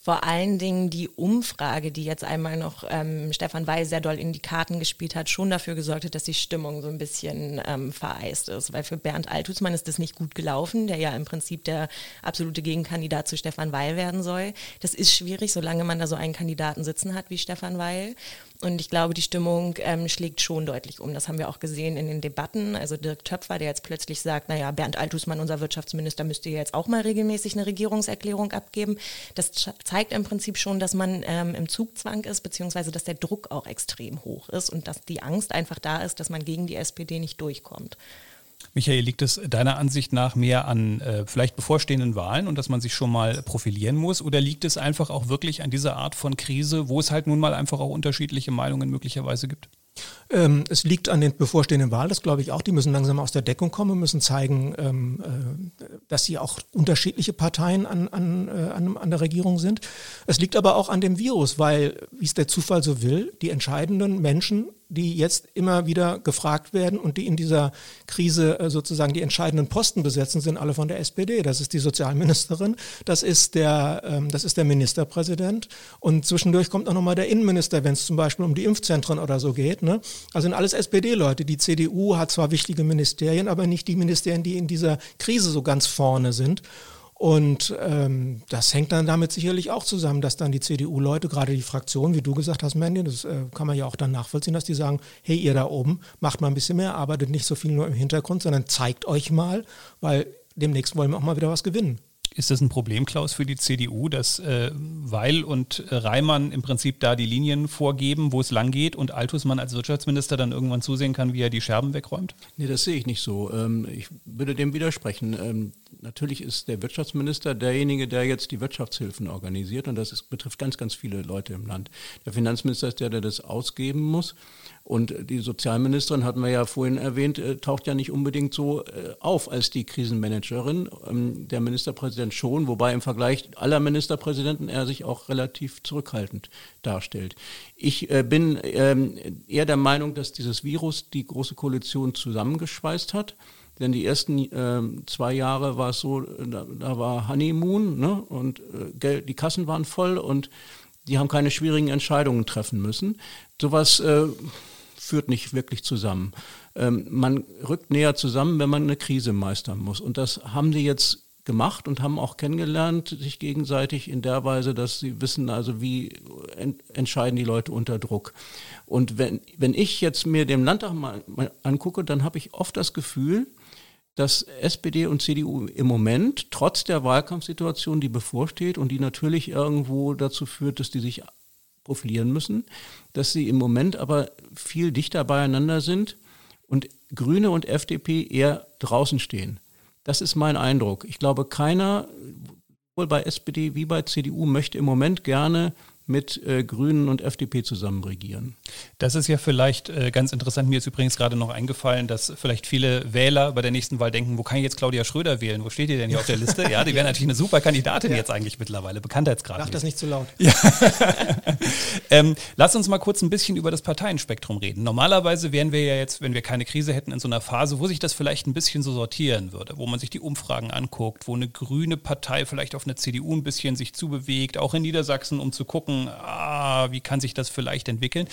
Speaker 3: vor allen Dingen die Umfrage, die jetzt einmal noch ähm, Stefan Weil sehr doll in die Karten gespielt hat, schon dafür gesorgt hat, dass die Stimmung so ein bisschen ähm, vereist ist. Weil für Bernd Althusmann ist das nicht gut gelaufen, der ja im Prinzip der absolute Gegenkandidat zu Stefan Weil werden soll. Das ist schwierig, solange man da so einen Kandidaten sitzen hat wie Stefan Weil. Und ich glaube, die Stimmung ähm, schlägt schon deutlich um. Das haben wir auch gesehen in den Debatten. Also Dirk Töpfer, der jetzt plötzlich sagt, naja, Bernd Althusmann, unser Wirtschaftsminister, müsste jetzt auch mal regelmäßig eine Regierungserklärung abgeben. Das zeigt im Prinzip schon, dass man ähm, im Zugzwang ist, beziehungsweise dass der Druck auch extrem hoch ist und dass die Angst einfach da ist, dass man gegen die SPD nicht durchkommt.
Speaker 2: Michael, liegt es deiner Ansicht nach mehr an äh, vielleicht bevorstehenden Wahlen und dass man sich schon mal profilieren muss? Oder liegt es einfach auch wirklich an dieser Art von Krise, wo es halt nun mal einfach auch unterschiedliche Meinungen möglicherweise gibt?
Speaker 4: Ähm, es liegt an den bevorstehenden Wahlen, das glaube ich auch. Die müssen langsam aus der Deckung kommen, müssen zeigen, ähm, äh, dass sie auch unterschiedliche Parteien an, an, äh, an, an, der Regierung sind. Es liegt aber auch an dem Virus, weil, wie es der Zufall so will, die entscheidenden Menschen die jetzt immer wieder gefragt werden und die in dieser Krise äh, sozusagen die entscheidenden Posten besetzen, sind alle von der SPD. Das ist die Sozialministerin, das ist der, ähm, das ist der Ministerpräsident und zwischendurch kommt auch nochmal der Innenminister, wenn es zum Beispiel um die Impfzentren oder so geht. Ne? Also sind alles SPD-Leute. Die CDU hat zwar wichtige Ministerien, aber nicht die Ministerien, die in dieser Krise so ganz vorne sind. Und ähm, das hängt dann damit sicherlich auch zusammen, dass dann die CDU-Leute, gerade die Fraktion, wie du gesagt hast, Mandy, das äh, kann man ja auch dann nachvollziehen, dass die sagen, hey, ihr da oben, macht mal ein bisschen mehr, arbeitet nicht so viel nur im Hintergrund, sondern zeigt euch mal, weil demnächst wollen wir auch mal wieder was gewinnen.
Speaker 2: Ist das ein Problem, Klaus, für die CDU, dass äh, Weil und Reimann im Prinzip da die Linien vorgeben, wo es lang geht und Altusmann als Wirtschaftsminister dann irgendwann zusehen kann, wie er die Scherben wegräumt?
Speaker 5: Nee, das sehe ich nicht so. Ähm, ich würde dem widersprechen. Ähm, natürlich ist der Wirtschaftsminister derjenige, der jetzt die Wirtschaftshilfen organisiert und das ist, betrifft ganz, ganz viele Leute im Land. Der Finanzminister ist der, der das ausgeben muss. Und die Sozialministerin, hatten wir ja vorhin erwähnt, äh, taucht ja nicht unbedingt so äh, auf als die Krisenmanagerin. Ähm, der Ministerpräsident schon, wobei im Vergleich aller Ministerpräsidenten er sich auch relativ zurückhaltend darstellt. Ich äh, bin ähm, eher der Meinung, dass dieses Virus die Große Koalition zusammengeschweißt hat. Denn die ersten äh, zwei Jahre war es so, da, da war Honeymoon ne? und äh, Geld, die Kassen waren voll und die haben keine schwierigen Entscheidungen treffen müssen. Sowas äh, führt nicht wirklich zusammen. Ähm, man rückt näher zusammen, wenn man eine Krise meistern muss. Und das haben sie jetzt gemacht und haben auch kennengelernt, sich gegenseitig in der Weise, dass sie wissen, also wie ent entscheiden die Leute unter Druck. Und wenn, wenn ich jetzt mir den Landtag mal, mal angucke, dann habe ich oft das Gefühl, dass SPD und CDU im Moment, trotz der Wahlkampfsituation, die bevorsteht und die natürlich irgendwo dazu führt, dass die sich profilieren müssen, dass sie im Moment aber viel dichter beieinander sind und Grüne und FDP eher draußen stehen. Das ist mein Eindruck. Ich glaube, keiner, wohl bei SPD wie bei CDU, möchte im Moment gerne mit äh, Grünen und FDP zusammen regieren.
Speaker 2: Das ist ja vielleicht äh, ganz interessant. Mir ist übrigens gerade noch eingefallen, dass vielleicht viele Wähler bei der nächsten Wahl denken, wo kann ich jetzt Claudia Schröder wählen? Wo steht die denn hier auf der Liste? Ja, die wäre natürlich eine super Kandidatin ja. jetzt eigentlich mittlerweile, Bekanntheitsgrad.
Speaker 4: Sag das nicht zu laut.
Speaker 2: Ja. ähm, lass uns mal kurz ein bisschen über das Parteienspektrum reden. Normalerweise wären wir ja jetzt, wenn wir keine Krise hätten, in so einer Phase, wo sich das vielleicht ein bisschen so sortieren würde, wo man sich die Umfragen anguckt, wo eine grüne Partei vielleicht auf eine CDU ein bisschen sich zubewegt, auch in Niedersachsen, um zu gucken, ah, wie kann sich das vielleicht entwickeln.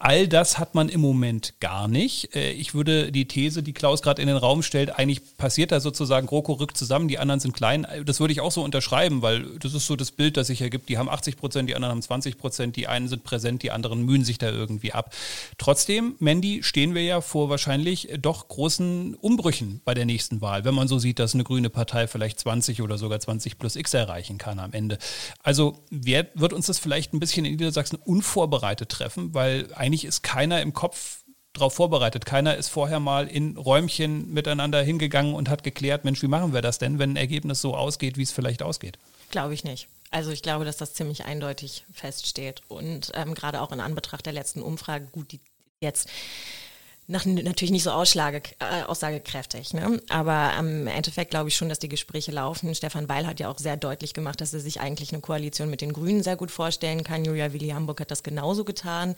Speaker 2: All das hat man im Moment gar nicht. Äh, ich würde die These, die Klaus gerade in den Raum stellt, eigentlich passiert da sozusagen, GroKo rückt zusammen, die anderen sind klein. Das würde ich auch so unterschreiben, weil das ist so das Bild, das sich ergibt. Die haben 80 Prozent, die anderen haben 20 Prozent, die einen sind präsent, die anderen mühen sich da irgendwie ab. Trotzdem, Mandy, stehen wir ja vor wahrscheinlich doch großen Umbrüchen bei der nächsten Wahl, wenn man so sieht, dass eine grüne Partei vielleicht 20 oder sogar 20 plus X erreichen kann am Ende. Also wer, wird uns das vielleicht ein bisschen in Niedersachsen unvorbereitet treffen, weil ein eigentlich ist keiner im Kopf darauf vorbereitet. Keiner ist vorher mal in Räumchen miteinander hingegangen und hat geklärt, Mensch, wie machen wir das denn, wenn ein Ergebnis so ausgeht, wie es vielleicht ausgeht?
Speaker 3: Glaube ich nicht. Also ich glaube, dass das ziemlich eindeutig feststeht. Und ähm, gerade auch in Anbetracht der letzten Umfrage, gut, die jetzt nach, natürlich nicht so ausschlage, äh, aussagekräftig. Ne? Aber im Endeffekt glaube ich schon, dass die Gespräche laufen. Stefan Weil hat ja auch sehr deutlich gemacht, dass er sich eigentlich eine Koalition mit den Grünen sehr gut vorstellen kann. Julia Willi Hamburg hat das genauso getan.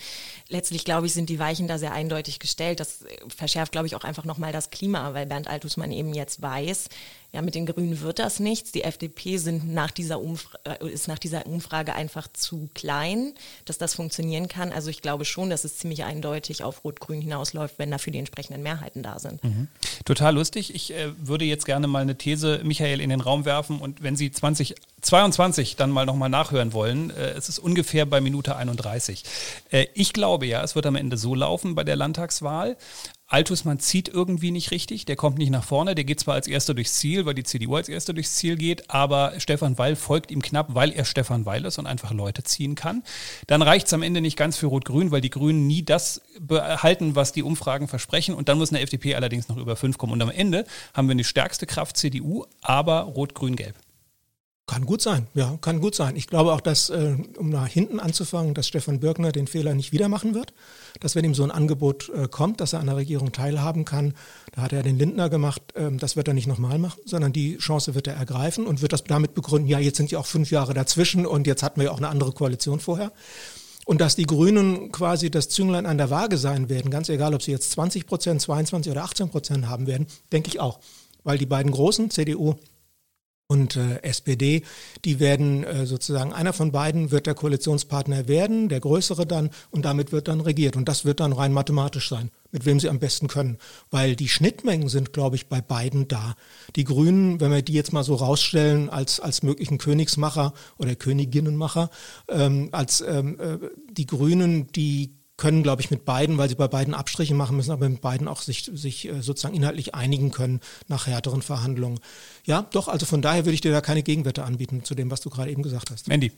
Speaker 3: Letztlich, glaube ich, sind die Weichen da sehr eindeutig gestellt. Das verschärft, glaube ich, auch einfach nochmal das Klima, weil Bernd Altusmann eben jetzt weiß, ja, mit den Grünen wird das nichts. Die FDP sind nach dieser äh, ist nach dieser Umfrage einfach zu klein, dass das funktionieren kann. Also ich glaube schon, dass es ziemlich eindeutig auf Rot-Grün hinausläuft, wenn dafür die entsprechenden Mehrheiten da sind.
Speaker 2: Mhm. Total lustig. Ich äh, würde jetzt gerne mal eine These, Michael, in den Raum werfen und wenn Sie 2022 dann mal nochmal nachhören wollen, äh, es ist ungefähr bei Minute 31. Äh, ich glaube ja, es wird am Ende so laufen bei der Landtagswahl. Altusmann zieht irgendwie nicht richtig, der kommt nicht nach vorne, der geht zwar als erster durchs Ziel, weil die CDU als erster durchs Ziel geht, aber Stefan Weil folgt ihm knapp, weil er Stefan Weil ist und einfach Leute ziehen kann. Dann reicht es am Ende nicht ganz für Rot-Grün, weil die Grünen nie das behalten, was die Umfragen versprechen und dann muss eine FDP allerdings noch über fünf kommen. Und am Ende haben wir eine stärkste Kraft CDU, aber Rot-Grün-Gelb.
Speaker 4: Kann gut sein, ja, kann gut sein. Ich glaube auch, dass, äh, um nach hinten anzufangen, dass Stefan Birkner den Fehler nicht wieder machen wird. Dass wenn ihm so ein Angebot äh, kommt, dass er an der Regierung teilhaben kann, da hat er den Lindner gemacht, äh, das wird er nicht nochmal machen, sondern die Chance wird er ergreifen und wird das damit begründen, ja, jetzt sind ja auch fünf Jahre dazwischen und jetzt hatten wir ja auch eine andere Koalition vorher. Und dass die Grünen quasi das Zünglein an der Waage sein werden, ganz egal, ob sie jetzt 20 Prozent, 22 oder 18 Prozent haben werden, denke ich auch. Weil die beiden großen, CDU und äh, SPD, die werden äh, sozusagen, einer von beiden wird der Koalitionspartner werden, der größere dann, und damit wird dann regiert. Und das wird dann rein mathematisch sein, mit wem sie am besten können. Weil die Schnittmengen sind, glaube ich, bei beiden da. Die Grünen, wenn wir die jetzt mal so rausstellen als, als möglichen Königsmacher oder Königinnenmacher, ähm, als ähm, äh, die Grünen, die können, glaube ich, mit beiden, weil sie bei beiden Abstriche machen müssen, aber mit beiden auch sich, sich äh, sozusagen inhaltlich einigen können nach härteren Verhandlungen. Ja, doch, also von daher würde ich dir da keine Gegenwette anbieten zu dem, was du gerade eben gesagt hast.
Speaker 2: Mandy.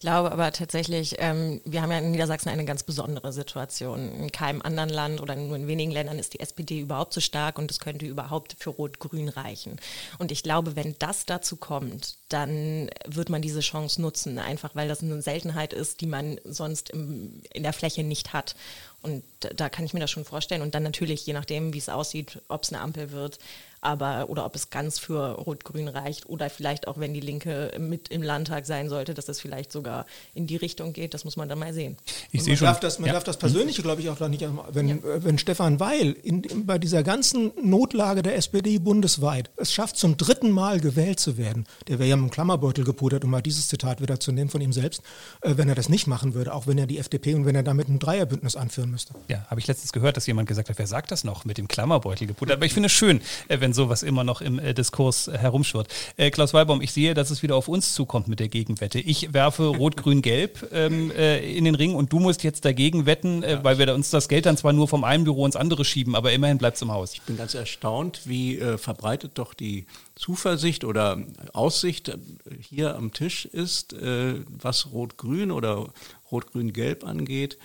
Speaker 3: Ich glaube aber tatsächlich, ähm, wir haben ja in Niedersachsen eine ganz besondere Situation. In keinem anderen Land oder nur in wenigen Ländern ist die SPD überhaupt so stark und es könnte überhaupt für Rot-Grün reichen. Und ich glaube, wenn das dazu kommt, dann wird man diese Chance nutzen, einfach weil das eine Seltenheit ist, die man sonst im, in der Fläche nicht hat. Und da kann ich mir das schon vorstellen. Und dann natürlich, je nachdem, wie es aussieht, ob es eine Ampel wird, aber oder ob es ganz für Rot-Grün reicht oder vielleicht auch, wenn die Linke mit im Landtag sein sollte, dass das vielleicht sogar in die Richtung geht, das muss man dann mal sehen.
Speaker 4: Ich sehe schon. Darf das, man ja. darf das Persönliche, glaube ich, auch da nicht, wenn, ja. wenn Stefan Weil in, in, bei dieser ganzen Notlage der SPD bundesweit es schafft, zum dritten Mal gewählt zu werden, der wäre ja mit dem Klammerbeutel gepudert, um mal dieses Zitat wieder zu nehmen von ihm selbst, äh, wenn er das nicht machen würde, auch wenn er die FDP und wenn er damit ein Dreierbündnis anführen müsste.
Speaker 2: Ja, habe ich letztens gehört, dass jemand gesagt hat, wer sagt das noch mit dem Klammerbeutel gepudert? Aber ich finde es schön, äh, wenn sowas immer noch im äh, Diskurs äh, herumschwirrt. Äh, Klaus Weibaum, ich sehe, dass es wieder auf uns zukommt mit der Gegenwette. Ich werfe Rot, Grün, Gelb ähm, äh, in den Ring und du musst jetzt dagegen wetten, äh, weil wir uns das Geld dann zwar nur vom einen Büro ins andere schieben, aber immerhin bleibt es im Haus.
Speaker 5: Ich bin ganz erstaunt, wie äh, verbreitet doch die Zuversicht oder Aussicht hier am Tisch ist, was Rot-Grün oder Rot-Grün-Gelb angeht.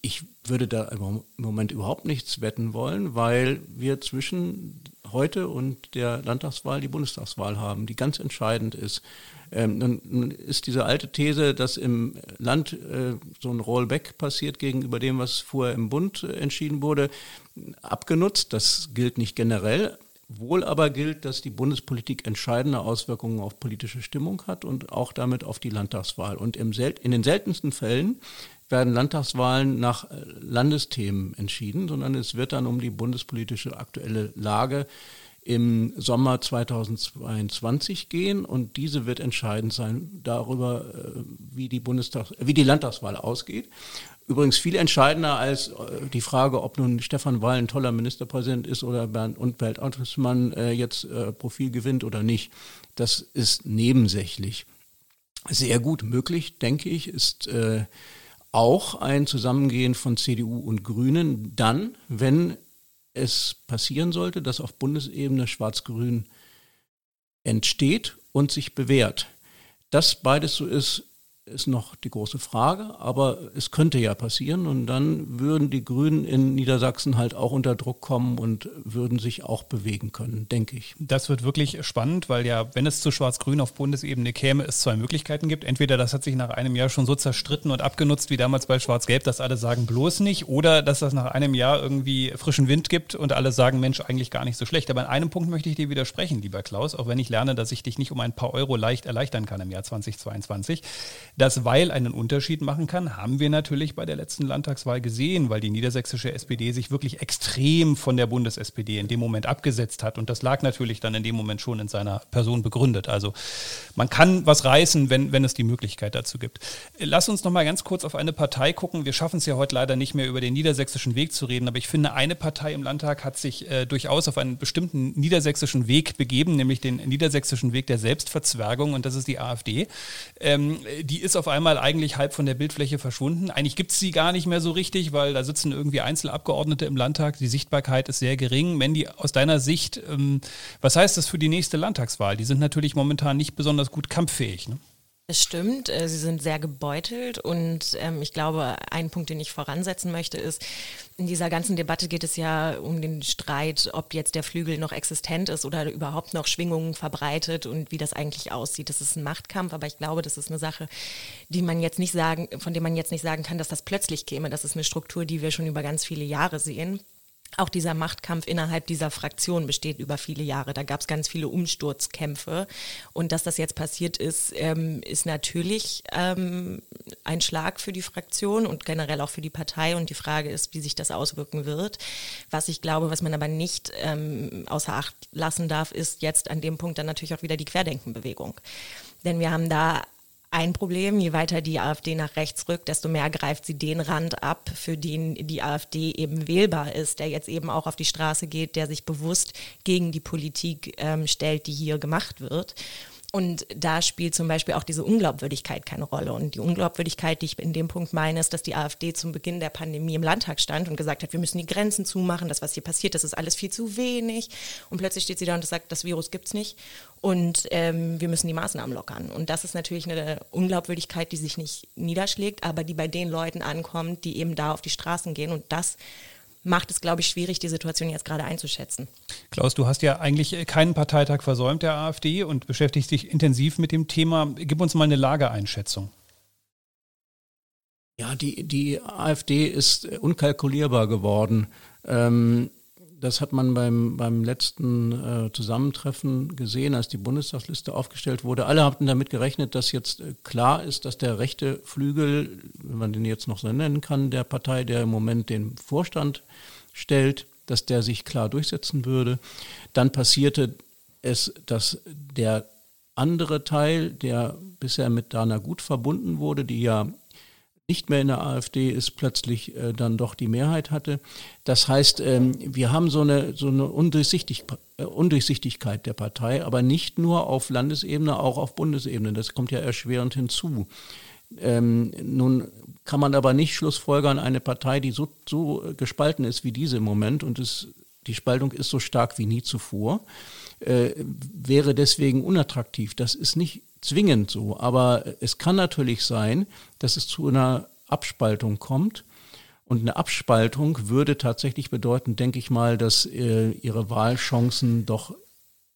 Speaker 5: Ich würde da im Moment überhaupt nichts wetten wollen, weil wir zwischen heute und der Landtagswahl die Bundestagswahl haben, die ganz entscheidend ist. Ähm, nun, ist diese alte These, dass im Land äh, so ein Rollback passiert gegenüber dem, was vorher im Bund äh, entschieden wurde, abgenutzt. Das gilt nicht generell. Wohl aber gilt, dass die Bundespolitik entscheidende Auswirkungen auf politische Stimmung hat und auch damit auf die Landtagswahl. Und in den seltensten Fällen werden Landtagswahlen nach äh, Landesthemen entschieden, sondern es wird dann um die bundespolitische aktuelle Lage im Sommer 2022 gehen und diese wird entscheidend sein darüber, äh, wie die Bundestag, wie die Landtagswahl ausgeht. Übrigens viel entscheidender als äh, die Frage, ob nun Stefan Weil ein toller Ministerpräsident ist oder Bernd und Bert Altmann jetzt Profil gewinnt oder nicht. Das ist nebensächlich. Sehr gut möglich, denke ich, ist äh, auch ein Zusammengehen von CDU und Grünen dann, wenn es passieren sollte, dass auf Bundesebene Schwarz-Grün entsteht und sich bewährt. Dass beides so ist, ist noch die große Frage, aber es könnte ja passieren und dann würden die Grünen in Niedersachsen halt auch unter Druck kommen und würden sich auch bewegen können, denke ich.
Speaker 2: Das wird wirklich spannend, weil ja, wenn es zu Schwarz-Grün auf Bundesebene käme, es zwei Möglichkeiten gibt. Entweder das hat sich nach einem Jahr schon so zerstritten und abgenutzt wie damals bei Schwarz-Gelb, dass alle sagen bloß nicht, oder dass das nach einem Jahr irgendwie frischen Wind gibt und alle sagen, Mensch, eigentlich gar nicht so schlecht. Aber in einem Punkt möchte ich dir widersprechen, lieber Klaus, auch wenn ich lerne, dass ich dich nicht um ein paar Euro leicht erleichtern kann im Jahr 2022. Das Weil einen Unterschied machen kann, haben wir natürlich bei der letzten Landtagswahl gesehen, weil die niedersächsische SPD sich wirklich extrem von der Bundes-SPD in dem Moment abgesetzt hat. Und das lag natürlich dann in dem Moment schon in seiner Person begründet. Also man kann was reißen, wenn, wenn es die Möglichkeit dazu gibt. Lass uns noch mal ganz kurz auf eine Partei gucken. Wir schaffen es ja heute leider nicht mehr über den niedersächsischen Weg zu reden, aber ich finde, eine Partei im Landtag hat sich äh, durchaus auf einen bestimmten niedersächsischen Weg begeben, nämlich den niedersächsischen Weg der Selbstverzwergung und das ist die AfD. Ähm, die ist auf einmal eigentlich halb von der Bildfläche verschwunden. Eigentlich gibt es sie gar nicht mehr so richtig, weil da sitzen irgendwie Einzelabgeordnete im Landtag. Die Sichtbarkeit ist sehr gering. Mandy, aus deiner Sicht, ähm, was heißt das für die nächste Landtagswahl? Die sind natürlich momentan nicht besonders gut kampffähig. Ne?
Speaker 3: Es stimmt, äh, sie sind sehr gebeutelt und ähm, ich glaube, ein Punkt, den ich voransetzen möchte, ist, in dieser ganzen Debatte geht es ja um den Streit, ob jetzt der Flügel noch existent ist oder überhaupt noch Schwingungen verbreitet und wie das eigentlich aussieht. Das ist ein Machtkampf, aber ich glaube, das ist eine Sache, die man jetzt nicht sagen, von der man jetzt nicht sagen kann, dass das plötzlich käme. Das ist eine Struktur, die wir schon über ganz viele Jahre sehen auch dieser Machtkampf innerhalb dieser Fraktion besteht über viele Jahre. Da gab es ganz viele Umsturzkämpfe. Und dass das jetzt passiert ist, ähm, ist natürlich ähm, ein Schlag für die Fraktion und generell auch für die Partei. Und die Frage ist, wie sich das auswirken wird. Was ich glaube, was man aber nicht ähm, außer Acht lassen darf, ist jetzt an dem Punkt dann natürlich auch wieder die Querdenkenbewegung. Denn wir haben da ein Problem. Je weiter die AfD nach rechts rückt, desto mehr greift sie den Rand ab, für den die AfD eben wählbar ist, der jetzt eben auch auf die Straße geht, der sich bewusst gegen die Politik ähm, stellt, die hier gemacht wird. Und da spielt zum Beispiel auch diese Unglaubwürdigkeit keine Rolle. Und die Unglaubwürdigkeit, die ich in dem Punkt meine, ist, dass die AfD zum Beginn der Pandemie im Landtag stand und gesagt hat, wir müssen die Grenzen zumachen, das, was hier passiert, das ist alles viel zu wenig. Und plötzlich steht sie da und sagt, das Virus gibt's nicht und ähm, wir müssen die Maßnahmen lockern. Und das ist natürlich eine Unglaubwürdigkeit, die sich nicht niederschlägt, aber die bei den Leuten ankommt, die eben da auf die Straßen gehen. Und das macht es, glaube ich, schwierig, die Situation jetzt gerade einzuschätzen.
Speaker 2: Klaus, du hast ja eigentlich keinen Parteitag versäumt der AfD und beschäftigst dich intensiv mit dem Thema. Gib uns mal eine Lageeinschätzung.
Speaker 5: Ja, die, die AfD ist unkalkulierbar geworden. Ähm, das hat man beim, beim letzten äh, Zusammentreffen gesehen, als die Bundestagsliste aufgestellt wurde. Alle hatten damit gerechnet, dass jetzt äh, klar ist, dass der rechte Flügel, wenn man den jetzt noch so nennen kann, der Partei, der im Moment den Vorstand stellt, dass der sich klar durchsetzen würde. Dann passierte es, dass der andere Teil, der bisher mit Dana Gut verbunden wurde, die ja nicht mehr in der AfD ist, plötzlich äh, dann doch die Mehrheit hatte. Das heißt, ähm, wir haben so eine, so eine Undurchsichtig äh, Undurchsichtigkeit der Partei, aber nicht nur auf Landesebene, auch auf Bundesebene. Das kommt ja erschwerend hinzu. Ähm, nun kann man aber nicht schlussfolgern, eine Partei, die so, so gespalten ist wie diese im Moment und es, die Spaltung ist so stark wie nie zuvor, äh, wäre deswegen unattraktiv. Das ist nicht zwingend so, aber es kann natürlich sein, dass es zu einer Abspaltung kommt. Und eine Abspaltung würde tatsächlich bedeuten, denke ich mal, dass äh, ihre Wahlchancen doch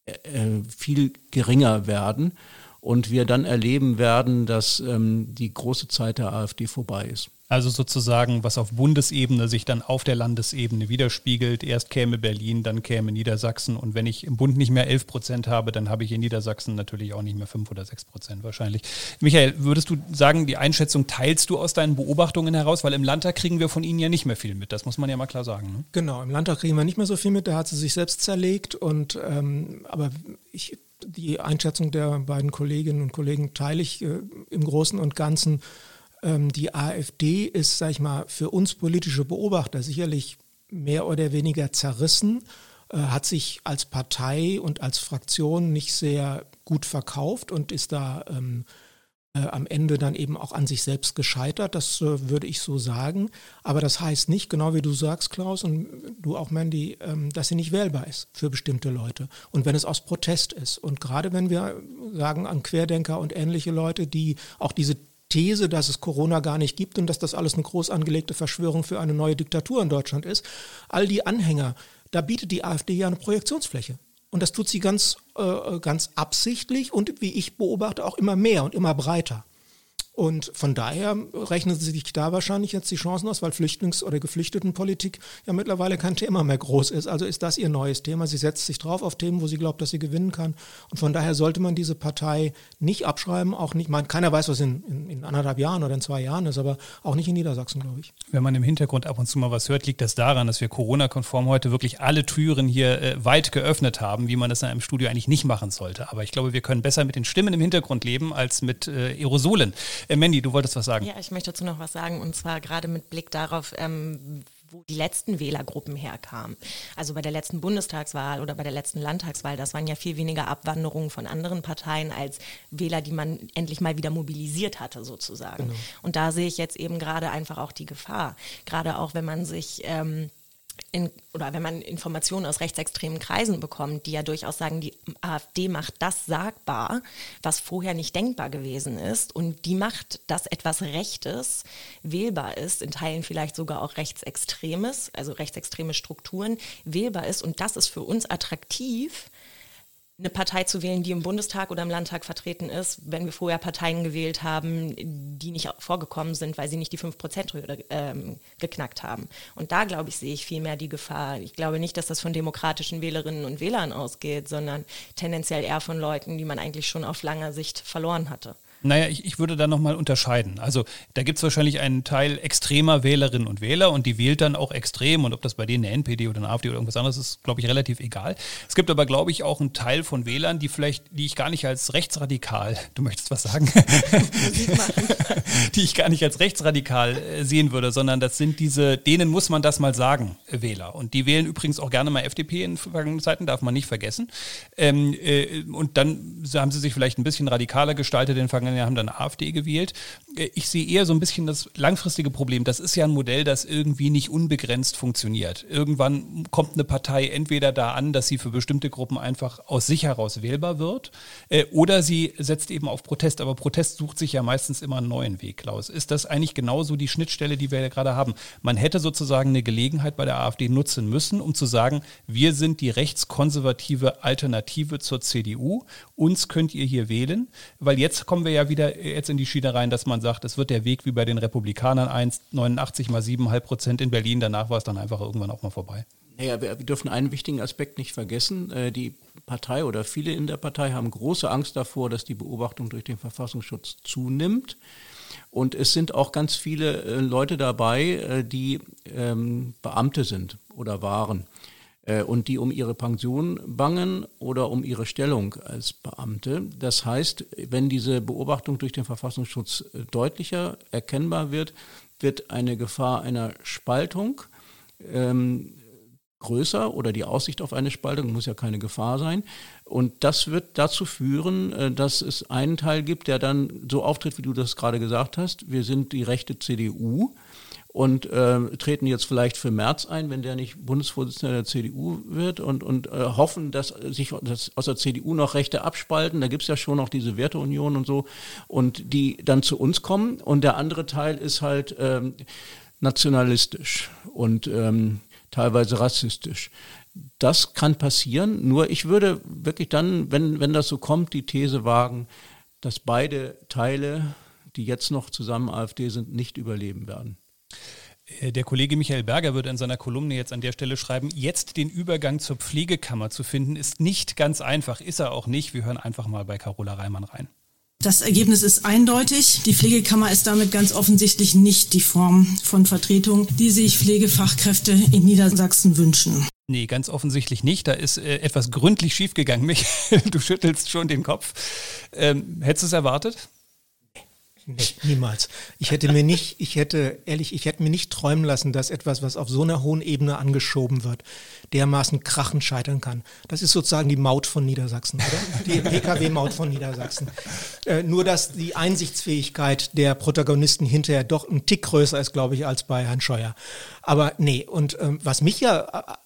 Speaker 5: äh, äh, viel geringer werden und wir dann erleben werden, dass ähm, die große Zeit der AfD vorbei ist.
Speaker 2: Also sozusagen, was auf Bundesebene sich dann auf der Landesebene widerspiegelt. Erst käme Berlin, dann käme Niedersachsen. Und wenn ich im Bund nicht mehr 11 Prozent habe, dann habe ich in Niedersachsen natürlich auch nicht mehr 5 oder 6 Prozent wahrscheinlich. Michael, würdest du sagen, die Einschätzung teilst du aus deinen Beobachtungen heraus? Weil im Landtag kriegen wir von Ihnen ja nicht mehr viel mit. Das muss man ja mal klar sagen. Ne?
Speaker 4: Genau, im Landtag kriegen wir nicht mehr so viel mit. Da hat sie sich selbst zerlegt. Und ähm, aber ich die Einschätzung der beiden Kolleginnen und Kollegen teile ich äh, im Großen und Ganzen. Ähm, die AfD ist, sag ich mal, für uns politische Beobachter sicherlich mehr oder weniger zerrissen, äh, hat sich als Partei und als Fraktion nicht sehr gut verkauft und ist da ähm, äh, am Ende dann eben auch an sich selbst gescheitert, das äh, würde ich so sagen. Aber das heißt nicht, genau wie du sagst, Klaus, und du auch, Mandy, ähm, dass sie nicht wählbar ist für bestimmte Leute. Und wenn es aus Protest ist. Und gerade wenn wir sagen an Querdenker und ähnliche Leute, die auch diese These, dass es Corona gar nicht gibt und dass das alles eine groß angelegte Verschwörung für eine neue Diktatur in Deutschland ist, all die Anhänger, da bietet die AfD ja eine Projektionsfläche. Und das tut sie ganz, äh, ganz absichtlich und wie ich beobachte auch immer mehr und immer breiter. Und von daher rechnen Sie sich da wahrscheinlich jetzt die Chancen aus, weil Flüchtlings- oder Geflüchtetenpolitik ja mittlerweile kein Thema mehr groß ist. Also ist das Ihr neues Thema. Sie setzt sich drauf auf Themen, wo sie glaubt, dass sie gewinnen kann. Und von daher sollte man diese Partei nicht abschreiben, auch nicht, man, keiner weiß, was in, in, in anderthalb Jahren oder in zwei Jahren ist, aber auch nicht in Niedersachsen, glaube ich.
Speaker 2: Wenn man im Hintergrund ab und zu mal was hört, liegt das daran, dass wir Corona-konform heute wirklich alle Türen hier äh, weit geöffnet haben, wie man das in einem Studio eigentlich nicht machen sollte. Aber ich glaube, wir können besser mit den Stimmen im Hintergrund leben als mit äh, Aerosolen. Äh, Mandy, du wolltest was sagen.
Speaker 3: Ja, ich möchte dazu noch was sagen und zwar gerade mit Blick darauf, ähm, wo die letzten Wählergruppen herkamen. Also bei der letzten Bundestagswahl oder bei der letzten Landtagswahl, das waren ja viel weniger Abwanderungen von anderen Parteien als Wähler, die man endlich mal wieder mobilisiert hatte sozusagen. Genau. Und da sehe ich jetzt eben gerade einfach auch die Gefahr. Gerade auch, wenn man sich... Ähm, in, oder wenn man Informationen aus rechtsextremen Kreisen bekommt, die ja durchaus sagen, die AfD macht das sagbar, was vorher nicht denkbar gewesen ist. Und die macht, dass etwas Rechtes wählbar ist, in Teilen vielleicht sogar auch Rechtsextremes, also rechtsextreme Strukturen wählbar ist. Und das ist für uns attraktiv, eine Partei zu wählen, die im Bundestag oder im Landtag vertreten ist, wenn wir vorher Parteien gewählt haben, die nicht vorgekommen sind, weil sie nicht die 5%-Hürde ähm, geknackt haben. Und da, glaube ich, sehe ich viel mehr die Gefahr. Ich glaube nicht, dass das von demokratischen Wählerinnen und Wählern ausgeht, sondern tendenziell eher von Leuten, die man eigentlich schon auf langer Sicht verloren hatte.
Speaker 2: Naja, ich, ich würde da nochmal unterscheiden. Also da gibt es wahrscheinlich einen Teil extremer Wählerinnen und Wähler und die wählt dann auch extrem und ob das bei denen eine NPD oder eine AfD oder irgendwas anderes ist, glaube ich, relativ egal. Es gibt aber, glaube ich, auch einen Teil von Wählern, die vielleicht, die ich gar nicht als rechtsradikal, du möchtest was sagen, die ich gar nicht als rechtsradikal äh, sehen würde, sondern das sind diese, denen muss man das mal sagen, Wähler. Und die wählen übrigens auch gerne mal FDP in vergangenen Zeiten, darf man nicht vergessen. Ähm, äh, und dann haben sie sich vielleicht ein bisschen radikaler gestaltet in den vergangenen haben dann AfD gewählt. Äh, ich sehe eher so ein bisschen das langfristige Problem. Das ist ja ein Modell, das irgendwie nicht unbegrenzt funktioniert. Irgendwann kommt eine Partei entweder da an, dass sie für bestimmte Gruppen einfach aus sich heraus wählbar wird, äh, oder sie setzt eben auf Protest. Aber Protest sucht sich ja meistens immer einen neuen Weg, Klaus. Ist das eigentlich genauso die Schnittstelle, die wir ja gerade haben? Man hätte sozusagen eine Gelegenheit bei der AfD nutzen müssen, um zu sagen, wir sind die rechtskonservative Alternative zur CDU. Uns könnt ihr hier wählen, weil jetzt kommen wir ja wieder jetzt in die Schiene rein, dass man sagt, es wird der Weg wie bei den Republikanern 1,89 mal 7,5 Prozent in Berlin. Danach war es dann einfach irgendwann auch mal vorbei.
Speaker 5: Naja, wir, wir dürfen einen wichtigen Aspekt nicht vergessen. Äh, die Partei oder viele in der Partei haben große Angst davor, dass die Beobachtung durch den Verfassungsschutz zunimmt. Und es sind auch ganz viele äh, Leute dabei, äh, die ähm, Beamte sind oder waren und die um ihre Pension bangen oder um ihre Stellung als Beamte. Das heißt, wenn diese Beobachtung durch den Verfassungsschutz äh, deutlicher erkennbar wird, wird eine Gefahr einer Spaltung ähm, größer oder die Aussicht auf eine Spaltung muss ja keine Gefahr sein. Und das wird dazu führen, äh, dass es einen Teil gibt, der dann so auftritt, wie du das gerade gesagt hast. Wir sind die rechte CDU und äh, treten jetzt vielleicht für März ein, wenn der nicht Bundesvorsitzender der CDU wird und, und äh, hoffen, dass sich dass aus der CDU noch Rechte abspalten. Da gibt's ja schon noch diese Werteunion und so und die dann zu uns kommen. Und der andere Teil ist halt ähm, nationalistisch und ähm, teilweise rassistisch. Das kann passieren, nur ich würde wirklich dann, wenn, wenn das so kommt, die These wagen, dass beide Teile, die jetzt noch zusammen AfD sind, nicht überleben werden.
Speaker 2: Äh, der Kollege Michael Berger würde in seiner Kolumne jetzt an der Stelle schreiben, jetzt den Übergang zur Pflegekammer zu finden, ist nicht ganz einfach, ist er auch nicht. Wir hören einfach mal bei Carola Reimann rein.
Speaker 10: Das Ergebnis ist eindeutig. Die Pflegekammer ist damit ganz offensichtlich nicht die Form von Vertretung, die sich Pflegefachkräfte in Niedersachsen wünschen.
Speaker 2: Nee, ganz offensichtlich nicht. Da ist äh, etwas gründlich schiefgegangen. Michael, du schüttelst schon den Kopf. Ähm, hättest du es erwartet?
Speaker 4: Nee, niemals. Ich hätte mir nicht, ich hätte, ehrlich, ich hätte mir nicht träumen lassen, dass etwas, was auf so einer hohen Ebene angeschoben wird, dermaßen krachend scheitern kann. Das ist sozusagen die Maut von Niedersachsen, oder? Die PKW-Maut von Niedersachsen. Äh, nur, dass die Einsichtsfähigkeit der Protagonisten hinterher doch ein Tick größer ist, glaube ich, als bei Herrn Scheuer. Aber nee, und ähm, was mich ja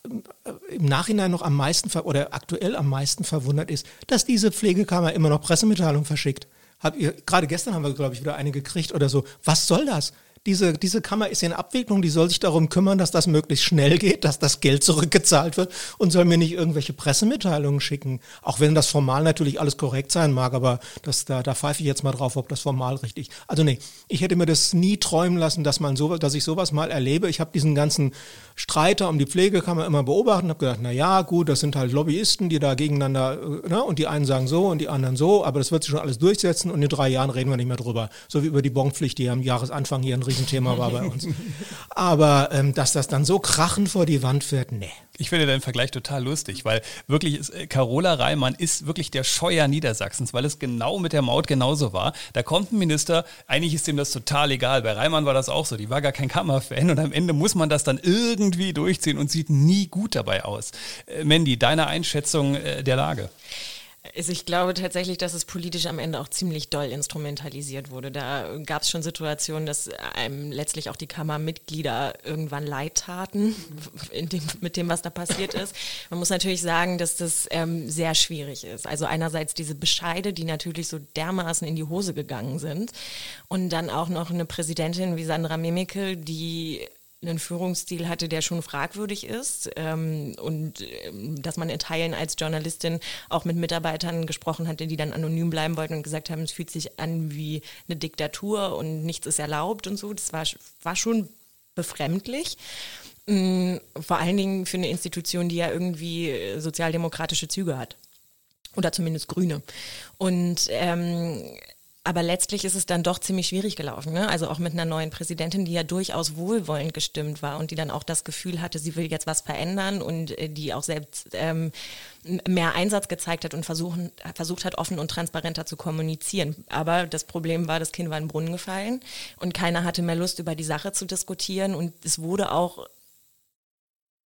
Speaker 4: äh, äh im Nachhinein noch am meisten oder aktuell am meisten verwundert ist, dass diese Pflegekammer immer noch Pressemitteilungen verschickt. Habt ihr, gerade gestern haben wir, glaube ich, wieder eine gekriegt oder so. Was soll das? Diese, diese Kammer ist in Abwicklung, die soll sich darum kümmern, dass das möglichst schnell geht, dass das Geld zurückgezahlt wird und soll mir nicht irgendwelche Pressemitteilungen schicken. Auch wenn das formal natürlich alles korrekt sein mag, aber das, da, da pfeife ich jetzt mal drauf, ob das formal richtig. Also nee, ich hätte mir das nie träumen lassen, dass man so, dass ich sowas mal erlebe. Ich habe diesen ganzen Streiter um die Pflegekammer immer beobachtet und habe gedacht, na ja, gut, das sind halt Lobbyisten, die da gegeneinander, ne, und die einen sagen so und die anderen so, aber das wird sich schon alles durchsetzen und in drei Jahren reden wir nicht mehr drüber. So wie über die Bonpflicht, die am Jahresanfang hier in Riesenthema war bei uns. Aber ähm, dass das dann so krachend vor die Wand fährt, nee.
Speaker 2: Ich finde den Vergleich total lustig, weil wirklich ist, äh, Carola Reimann ist wirklich der Scheuer Niedersachsens, weil es genau mit der Maut genauso war. Da kommt ein Minister, eigentlich ist ihm das total egal. Bei Reimann war das auch so, die war gar kein Kammerfan und am Ende muss man das dann irgendwie durchziehen und sieht nie gut dabei aus. Äh, Mandy, deine Einschätzung äh, der Lage?
Speaker 3: Also ich glaube tatsächlich, dass es politisch am Ende auch ziemlich doll instrumentalisiert wurde. Da gab es schon Situationen, dass einem letztlich auch die Kammermitglieder irgendwann leid taten dem, mit dem, was da passiert ist. Man muss natürlich sagen, dass das ähm, sehr schwierig ist. Also einerseits diese Bescheide, die natürlich so dermaßen in die Hose gegangen sind und dann auch noch eine Präsidentin wie Sandra Mimicke, die einen Führungsstil hatte, der schon fragwürdig ist ähm, und ähm, dass man in Teilen als Journalistin auch mit Mitarbeitern gesprochen hatte, die dann anonym bleiben wollten und gesagt haben, es fühlt sich an wie eine Diktatur und nichts ist erlaubt und so. Das war, war schon befremdlich. Ähm, vor allen Dingen für eine Institution, die ja irgendwie äh, sozialdemokratische Züge hat. Oder zumindest grüne. Und ähm, aber letztlich ist es dann doch ziemlich schwierig gelaufen. Ne? Also auch mit einer neuen Präsidentin, die ja durchaus wohlwollend gestimmt war und die dann auch das Gefühl hatte, sie will jetzt was verändern und äh, die auch selbst ähm, mehr Einsatz gezeigt hat und versuchen, versucht hat, offen und transparenter zu kommunizieren. Aber das Problem war, das Kind war in den Brunnen gefallen und keiner hatte mehr Lust, über die Sache zu diskutieren. Und es wurde auch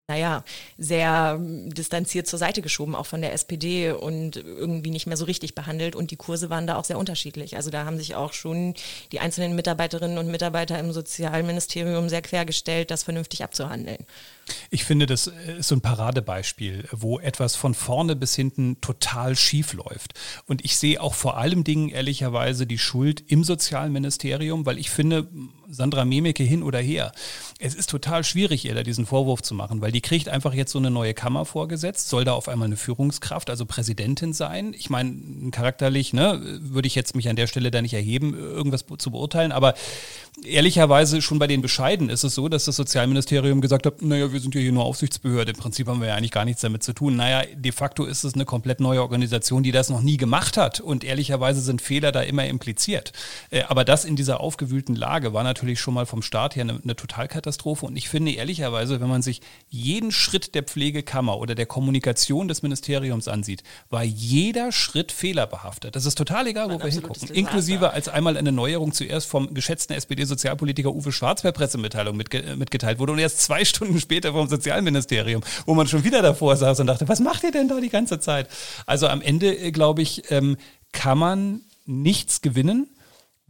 Speaker 3: naja, sehr distanziert zur Seite geschoben, auch von der SPD und irgendwie nicht mehr so richtig behandelt. Und die Kurse waren da auch sehr unterschiedlich. Also da haben sich auch schon die einzelnen Mitarbeiterinnen und Mitarbeiter im Sozialministerium sehr quergestellt, das vernünftig abzuhandeln.
Speaker 2: Ich finde, das ist so ein Paradebeispiel, wo etwas von vorne bis hinten total schief läuft. Und ich sehe auch vor allem Dingen ehrlicherweise die Schuld im Sozialministerium, weil ich finde, Sandra Memeke hin oder her, es ist total schwierig, ihr da diesen Vorwurf zu machen, weil die kriegt einfach jetzt so eine neue Kammer vorgesetzt, soll da auf einmal eine Führungskraft, also Präsidentin sein. Ich meine, charakterlich, ne, würde ich jetzt mich an der Stelle da nicht erheben, irgendwas zu beurteilen, aber ehrlicherweise schon bei den Bescheiden ist es so, dass das Sozialministerium gesagt hat, naja, wir sind ja hier nur Aufsichtsbehörde, im Prinzip haben wir ja eigentlich gar nichts damit zu tun. Naja, de facto ist es eine komplett neue Organisation, die das noch nie gemacht hat und ehrlicherweise sind Fehler da immer impliziert. Äh, aber das in dieser aufgewühlten Lage war natürlich schon mal vom Start her eine, eine Totalkatastrophe und ich finde ehrlicherweise, wenn man sich jeden Schritt der Pflegekammer oder der Kommunikation des Ministeriums ansieht, war jeder Schritt fehlerbehaftet. Das ist total egal, wo wir hingucken. Inklusive als einmal eine Neuerung zuerst vom geschätzten SPD-Sozialpolitiker Uwe Schwarz per Pressemitteilung mitge mitgeteilt wurde und erst zwei Stunden später später vom Sozialministerium, wo man schon wieder davor saß und dachte, was macht ihr denn da die ganze Zeit? Also am Ende, äh, glaube ich, ähm, kann man nichts gewinnen,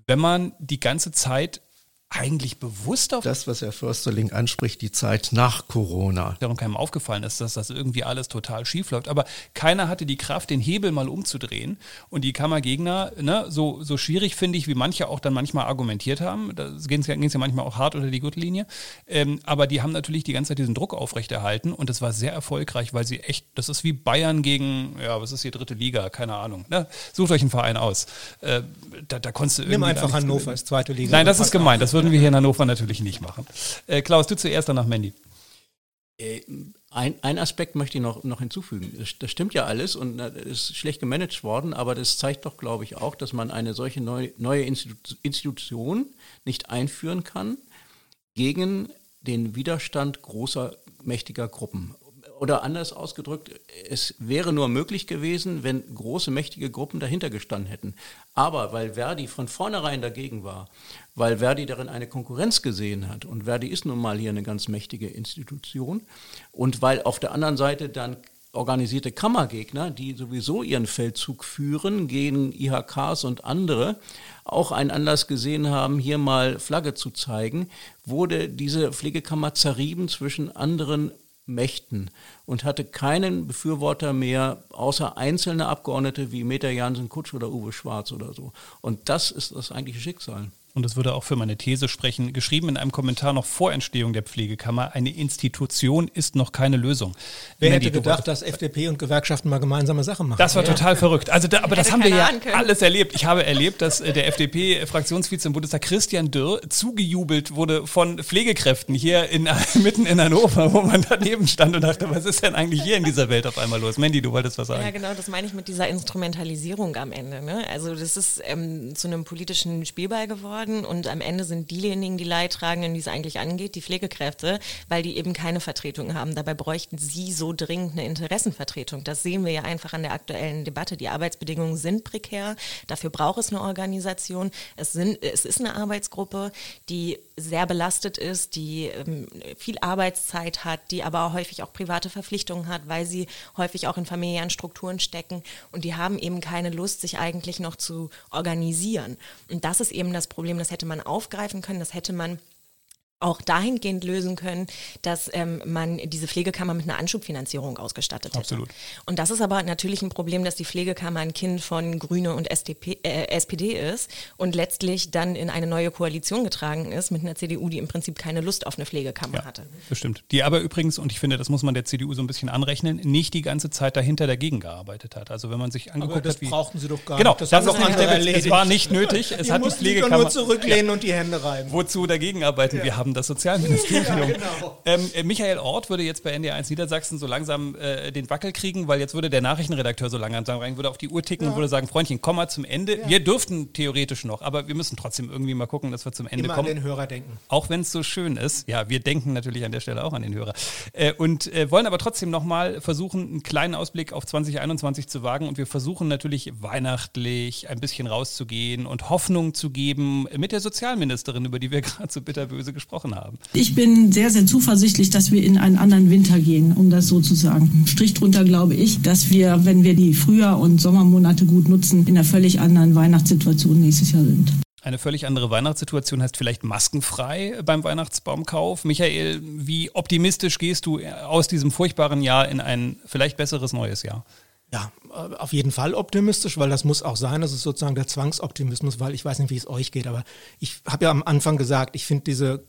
Speaker 2: wenn man die ganze Zeit eigentlich bewusst auf
Speaker 11: das, was Herr Försterling anspricht, die Zeit nach Corona.
Speaker 2: Darum keinem aufgefallen ist, dass das irgendwie alles total schief läuft. Aber keiner hatte die Kraft, den Hebel mal umzudrehen. Und die Kammergegner, ne, so, so schwierig finde ich, wie manche auch dann manchmal argumentiert haben, da ging es ja manchmal auch hart unter die Gürtellinie, ähm, aber die haben natürlich die ganze Zeit diesen Druck aufrechterhalten und das war sehr erfolgreich, weil sie echt, das ist wie Bayern gegen, ja, was ist hier dritte Liga, keine Ahnung. Ne? Sucht euch einen Verein aus. Äh, da, da konntest du
Speaker 4: Nimm einfach Hannover als zweite Liga.
Speaker 2: Nein, das ist gemein, das würden wir hier in Hannover natürlich nicht machen. Äh, Klaus, du zuerst, danach Mandy.
Speaker 5: Äh, ein, ein, Aspekt möchte ich noch, noch hinzufügen. Das, stimmt ja alles und das ist schlecht gemanagt worden, aber das zeigt doch, glaube ich, auch, dass man eine solche neu, neue Institution nicht einführen kann gegen den Widerstand großer, mächtiger Gruppen oder anders ausgedrückt, es wäre nur möglich gewesen, wenn große, mächtige Gruppen dahinter gestanden hätten. Aber weil Verdi von vornherein dagegen war, weil Verdi darin eine Konkurrenz gesehen hat, und Verdi ist nun mal hier eine ganz mächtige Institution, und weil auf der anderen Seite dann organisierte Kammergegner, die sowieso ihren Feldzug führen gegen IHKs und andere, auch einen Anlass gesehen haben, hier mal Flagge zu zeigen, wurde diese Pflegekammer zerrieben zwischen anderen Mächten und hatte keinen Befürworter mehr, außer einzelne Abgeordnete wie Meta Jansen Kutsch oder Uwe Schwarz oder so. Und das ist das eigentliche Schicksal
Speaker 2: und das würde auch für meine These sprechen, geschrieben in einem Kommentar noch vor Entstehung der Pflegekammer, eine Institution ist noch keine Lösung.
Speaker 4: Wer hätte gedacht, dass FDP und Gewerkschaften mal gemeinsame Sachen machen?
Speaker 2: Das war ja. total verrückt. Also da, aber das haben wir ja alles erlebt. Ich habe erlebt, dass äh, der FDP-Fraktionsvize im Bundestag Christian Dürr zugejubelt wurde von Pflegekräften hier in, mitten in Hannover, wo man daneben stand und dachte, was ist denn eigentlich hier in dieser Welt auf einmal los? Mandy, du wolltest was sagen.
Speaker 3: Ja, genau, das meine ich mit dieser Instrumentalisierung am Ende. Ne? Also das ist ähm, zu einem politischen Spielball geworden worden und am Ende sind diejenigen, die Leidtragenden, die es eigentlich angeht, die Pflegekräfte, weil die eben keine Vertretung haben. Dabei bräuchten sie so dringend eine Interessenvertretung. Das sehen wir ja einfach an der aktuellen Debatte. Die Arbeitsbedingungen sind prekär. Dafür braucht es eine Organisation. Es, sind, es ist eine Arbeitsgruppe, die sehr belastet ist, die ähm, viel Arbeitszeit hat, die aber häufig auch private Verpflichtungen hat, weil sie häufig auch in familiären Strukturen stecken und die haben eben keine Lust, sich eigentlich noch zu organisieren. Und das ist eben das Problem Problem, das hätte man aufgreifen können, das hätte man auch dahingehend lösen können, dass ähm, man diese Pflegekammer mit einer Anschubfinanzierung ausgestattet hätte.
Speaker 2: Absolut.
Speaker 3: Und das ist aber natürlich ein Problem, dass die Pflegekammer ein Kind von Grüne und SDP, äh, SPD ist und letztlich dann in eine neue Koalition getragen ist mit einer CDU, die im Prinzip keine Lust auf eine Pflegekammer
Speaker 2: ja,
Speaker 3: hatte.
Speaker 2: Bestimmt. Die aber übrigens, und ich finde, das muss man der CDU so ein bisschen anrechnen, nicht die ganze Zeit dahinter dagegen gearbeitet hat. Also wenn man sich angeguckt
Speaker 4: aber das
Speaker 2: hat, wie
Speaker 4: brauchten sie doch gar
Speaker 2: genau,
Speaker 4: nicht.
Speaker 2: Das, das ist noch Es war nicht nötig. Es
Speaker 4: die
Speaker 2: hat die Pflegekammer
Speaker 4: nur zurücklehnen ja. und die Hände reiben.
Speaker 2: Wozu dagegen arbeiten? Ja. Wir haben das Sozialministerium. ja, genau. ähm, äh, Michael Ort würde jetzt bei NDR1 Niedersachsen so langsam äh, den Wackel kriegen, weil jetzt würde der Nachrichtenredakteur so langsam rein, würde auf die Uhr ticken ja. und würde sagen, Freundchen, komm mal zum Ende. Ja. Wir dürften theoretisch noch, aber wir müssen trotzdem irgendwie mal gucken, dass wir zum Ende
Speaker 4: Immer
Speaker 2: kommen.
Speaker 4: an den Hörer denken.
Speaker 2: Auch wenn es so schön ist. Ja, wir denken natürlich an der Stelle auch an den Hörer. Äh, und äh, wollen aber trotzdem nochmal versuchen, einen kleinen Ausblick auf 2021 zu wagen. Und wir versuchen natürlich weihnachtlich ein bisschen rauszugehen und Hoffnung zu geben mit der Sozialministerin, über die wir gerade so bitterböse gesprochen haben.
Speaker 10: Ich bin sehr, sehr zuversichtlich, dass wir in einen anderen Winter gehen, um das so zu sagen. Strich drunter glaube ich, dass wir, wenn wir die Frühjahr- und Sommermonate gut nutzen, in einer völlig anderen Weihnachtssituation nächstes Jahr sind.
Speaker 2: Eine völlig andere Weihnachtssituation heißt vielleicht maskenfrei beim Weihnachtsbaumkauf. Michael, wie optimistisch gehst du aus diesem furchtbaren Jahr in ein vielleicht besseres neues Jahr?
Speaker 4: Ja, auf jeden Fall optimistisch, weil das muss auch sein. Das ist sozusagen der Zwangsoptimismus, weil ich weiß nicht, wie es euch geht, aber ich habe ja am Anfang gesagt, ich finde diese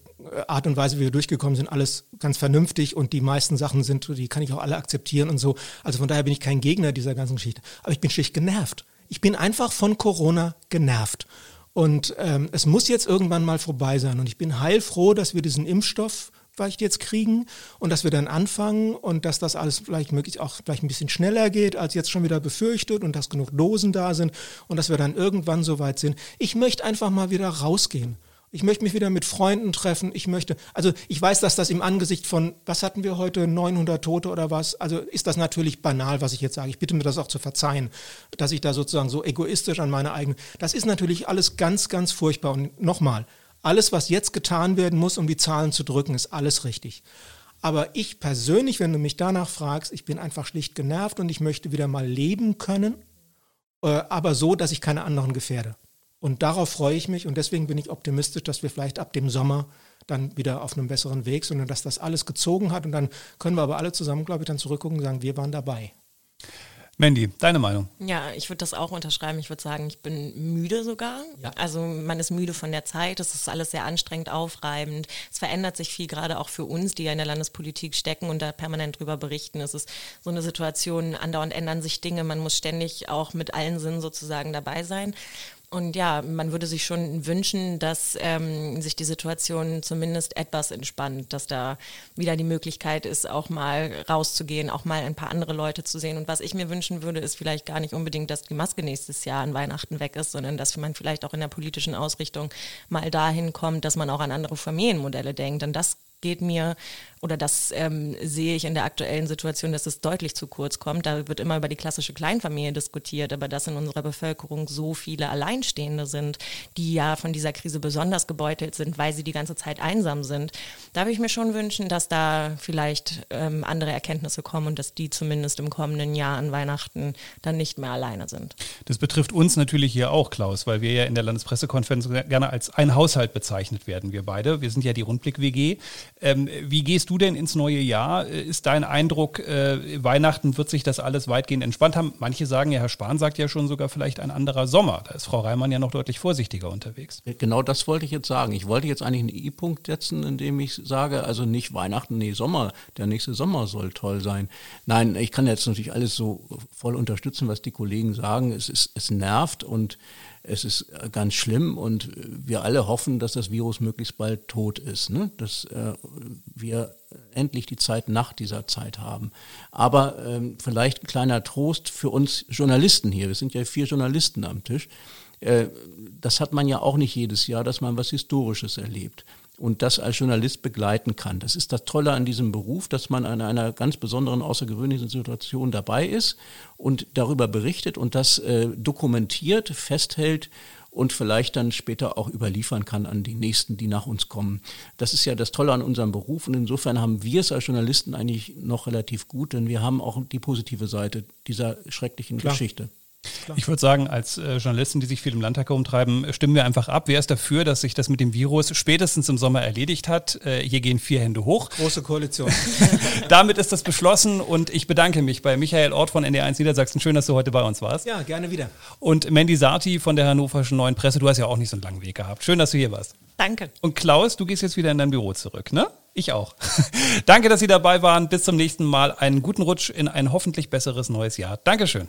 Speaker 4: Art und Weise, wie wir durchgekommen sind, alles ganz vernünftig und die meisten Sachen sind, die kann ich auch alle akzeptieren und so. Also von daher bin ich kein Gegner dieser ganzen Geschichte. Aber ich bin schlicht genervt. Ich bin einfach von Corona genervt. Und ähm, es muss jetzt irgendwann mal vorbei sein. Und ich bin heilfroh, dass wir diesen Impfstoff vielleicht jetzt kriegen und dass wir dann anfangen und dass das alles vielleicht möglichst auch vielleicht ein bisschen schneller geht, als jetzt schon wieder befürchtet und dass genug Dosen da sind und dass wir dann irgendwann so weit sind. Ich möchte einfach mal wieder rausgehen. Ich möchte mich wieder mit Freunden treffen. Ich möchte, also ich weiß, dass das im Angesicht von, was hatten wir heute, 900 Tote oder was? Also ist das natürlich banal, was ich jetzt sage. Ich bitte mir das auch zu verzeihen, dass ich da sozusagen so egoistisch an meine eigene, das ist natürlich alles ganz, ganz furchtbar. Und nochmal, alles, was jetzt getan werden muss, um die Zahlen zu drücken, ist alles richtig. Aber ich persönlich, wenn du mich danach fragst, ich bin einfach schlicht genervt und ich möchte wieder mal leben können, äh, aber so, dass ich keine anderen gefährde. Und darauf freue ich mich und deswegen bin ich optimistisch, dass wir vielleicht ab dem Sommer dann wieder auf einem besseren Weg, sondern dass das alles gezogen hat und dann können wir aber alle zusammen, glaube ich, dann zurückgucken und sagen, wir waren dabei.
Speaker 2: Mandy, deine Meinung?
Speaker 3: Ja, ich würde das auch unterschreiben. Ich würde sagen, ich bin müde sogar. Ja. Also man ist müde von der Zeit. Es ist alles sehr anstrengend, aufreibend. Es verändert sich viel, gerade auch für uns, die ja in der Landespolitik stecken und da permanent drüber berichten. Es ist so eine Situation, andauernd ändern sich Dinge. Man muss ständig auch mit allen Sinnen sozusagen dabei sein. Und ja, man würde sich schon wünschen, dass ähm, sich die Situation zumindest etwas entspannt, dass da wieder die Möglichkeit ist, auch mal rauszugehen, auch mal ein paar andere Leute zu sehen. Und was ich mir wünschen würde, ist vielleicht gar nicht unbedingt, dass die Maske nächstes Jahr an Weihnachten weg ist, sondern dass man vielleicht auch in der politischen Ausrichtung mal dahin kommt, dass man auch an andere Familienmodelle denkt. Denn das geht mir oder das ähm, sehe ich in der aktuellen Situation, dass es deutlich zu kurz kommt. Da wird immer über die klassische Kleinfamilie diskutiert, aber dass in unserer Bevölkerung so viele Alleinstehende sind, die ja von dieser Krise besonders gebeutelt sind, weil sie die ganze Zeit einsam sind. Da würde ich mir schon wünschen, dass da vielleicht ähm, andere Erkenntnisse kommen und dass die zumindest im kommenden Jahr an Weihnachten dann nicht mehr alleine sind.
Speaker 2: Das betrifft uns natürlich hier auch, Klaus, weil wir ja in der Landespressekonferenz gerne als ein Haushalt bezeichnet werden, wir beide. Wir sind ja die Rundblick-WG. Ähm, wie gehst du denn ins neue Jahr? Äh, ist dein Eindruck, äh, Weihnachten wird sich das alles weitgehend entspannt haben? Manche sagen ja, Herr Spahn sagt ja schon sogar vielleicht ein anderer Sommer. Da ist Frau Reimann ja noch deutlich vorsichtiger unterwegs.
Speaker 5: Genau das wollte ich jetzt sagen. Ich wollte jetzt eigentlich einen I-Punkt setzen, indem ich sage, also nicht Weihnachten, nee, Sommer. Der nächste Sommer soll toll sein. Nein, ich kann jetzt natürlich alles so voll unterstützen, was die Kollegen sagen. Es, ist, es nervt und es ist ganz schlimm und wir alle hoffen, dass das Virus möglichst bald tot ist, ne? dass äh, wir endlich die Zeit nach dieser Zeit haben. Aber ähm, vielleicht ein kleiner Trost für uns Journalisten hier. Wir sind ja vier Journalisten am Tisch. Äh, das hat man ja auch nicht jedes Jahr, dass man was Historisches erlebt und das als Journalist begleiten kann. Das ist das Tolle an diesem Beruf, dass man an einer ganz besonderen, außergewöhnlichen Situation dabei ist und darüber berichtet und das äh, dokumentiert, festhält und vielleicht dann später auch überliefern kann an die Nächsten, die nach uns kommen. Das ist ja das Tolle an unserem Beruf und insofern haben wir es als Journalisten eigentlich noch relativ gut, denn wir haben auch die positive Seite dieser schrecklichen Klar. Geschichte.
Speaker 2: Klar. Ich würde sagen, als äh, Journalisten, die sich viel im Landtag herumtreiben, stimmen wir einfach ab. Wer ist dafür, dass sich das mit dem Virus spätestens im Sommer erledigt hat? Äh, hier gehen vier Hände hoch.
Speaker 4: Große Koalition.
Speaker 2: Damit ist das beschlossen und ich bedanke mich bei Michael Ort von NDR1 Niedersachsen. Schön, dass du heute bei uns warst.
Speaker 4: Ja, gerne wieder.
Speaker 2: Und Mandy Sarti von der Hannoverschen Neuen Presse. Du hast ja auch nicht so einen langen Weg gehabt. Schön, dass du hier warst.
Speaker 3: Danke.
Speaker 2: Und Klaus, du gehst jetzt wieder in dein Büro zurück, ne? Ich auch. Danke, dass Sie dabei waren. Bis zum nächsten Mal. Einen guten Rutsch in ein hoffentlich besseres neues Jahr. Dankeschön.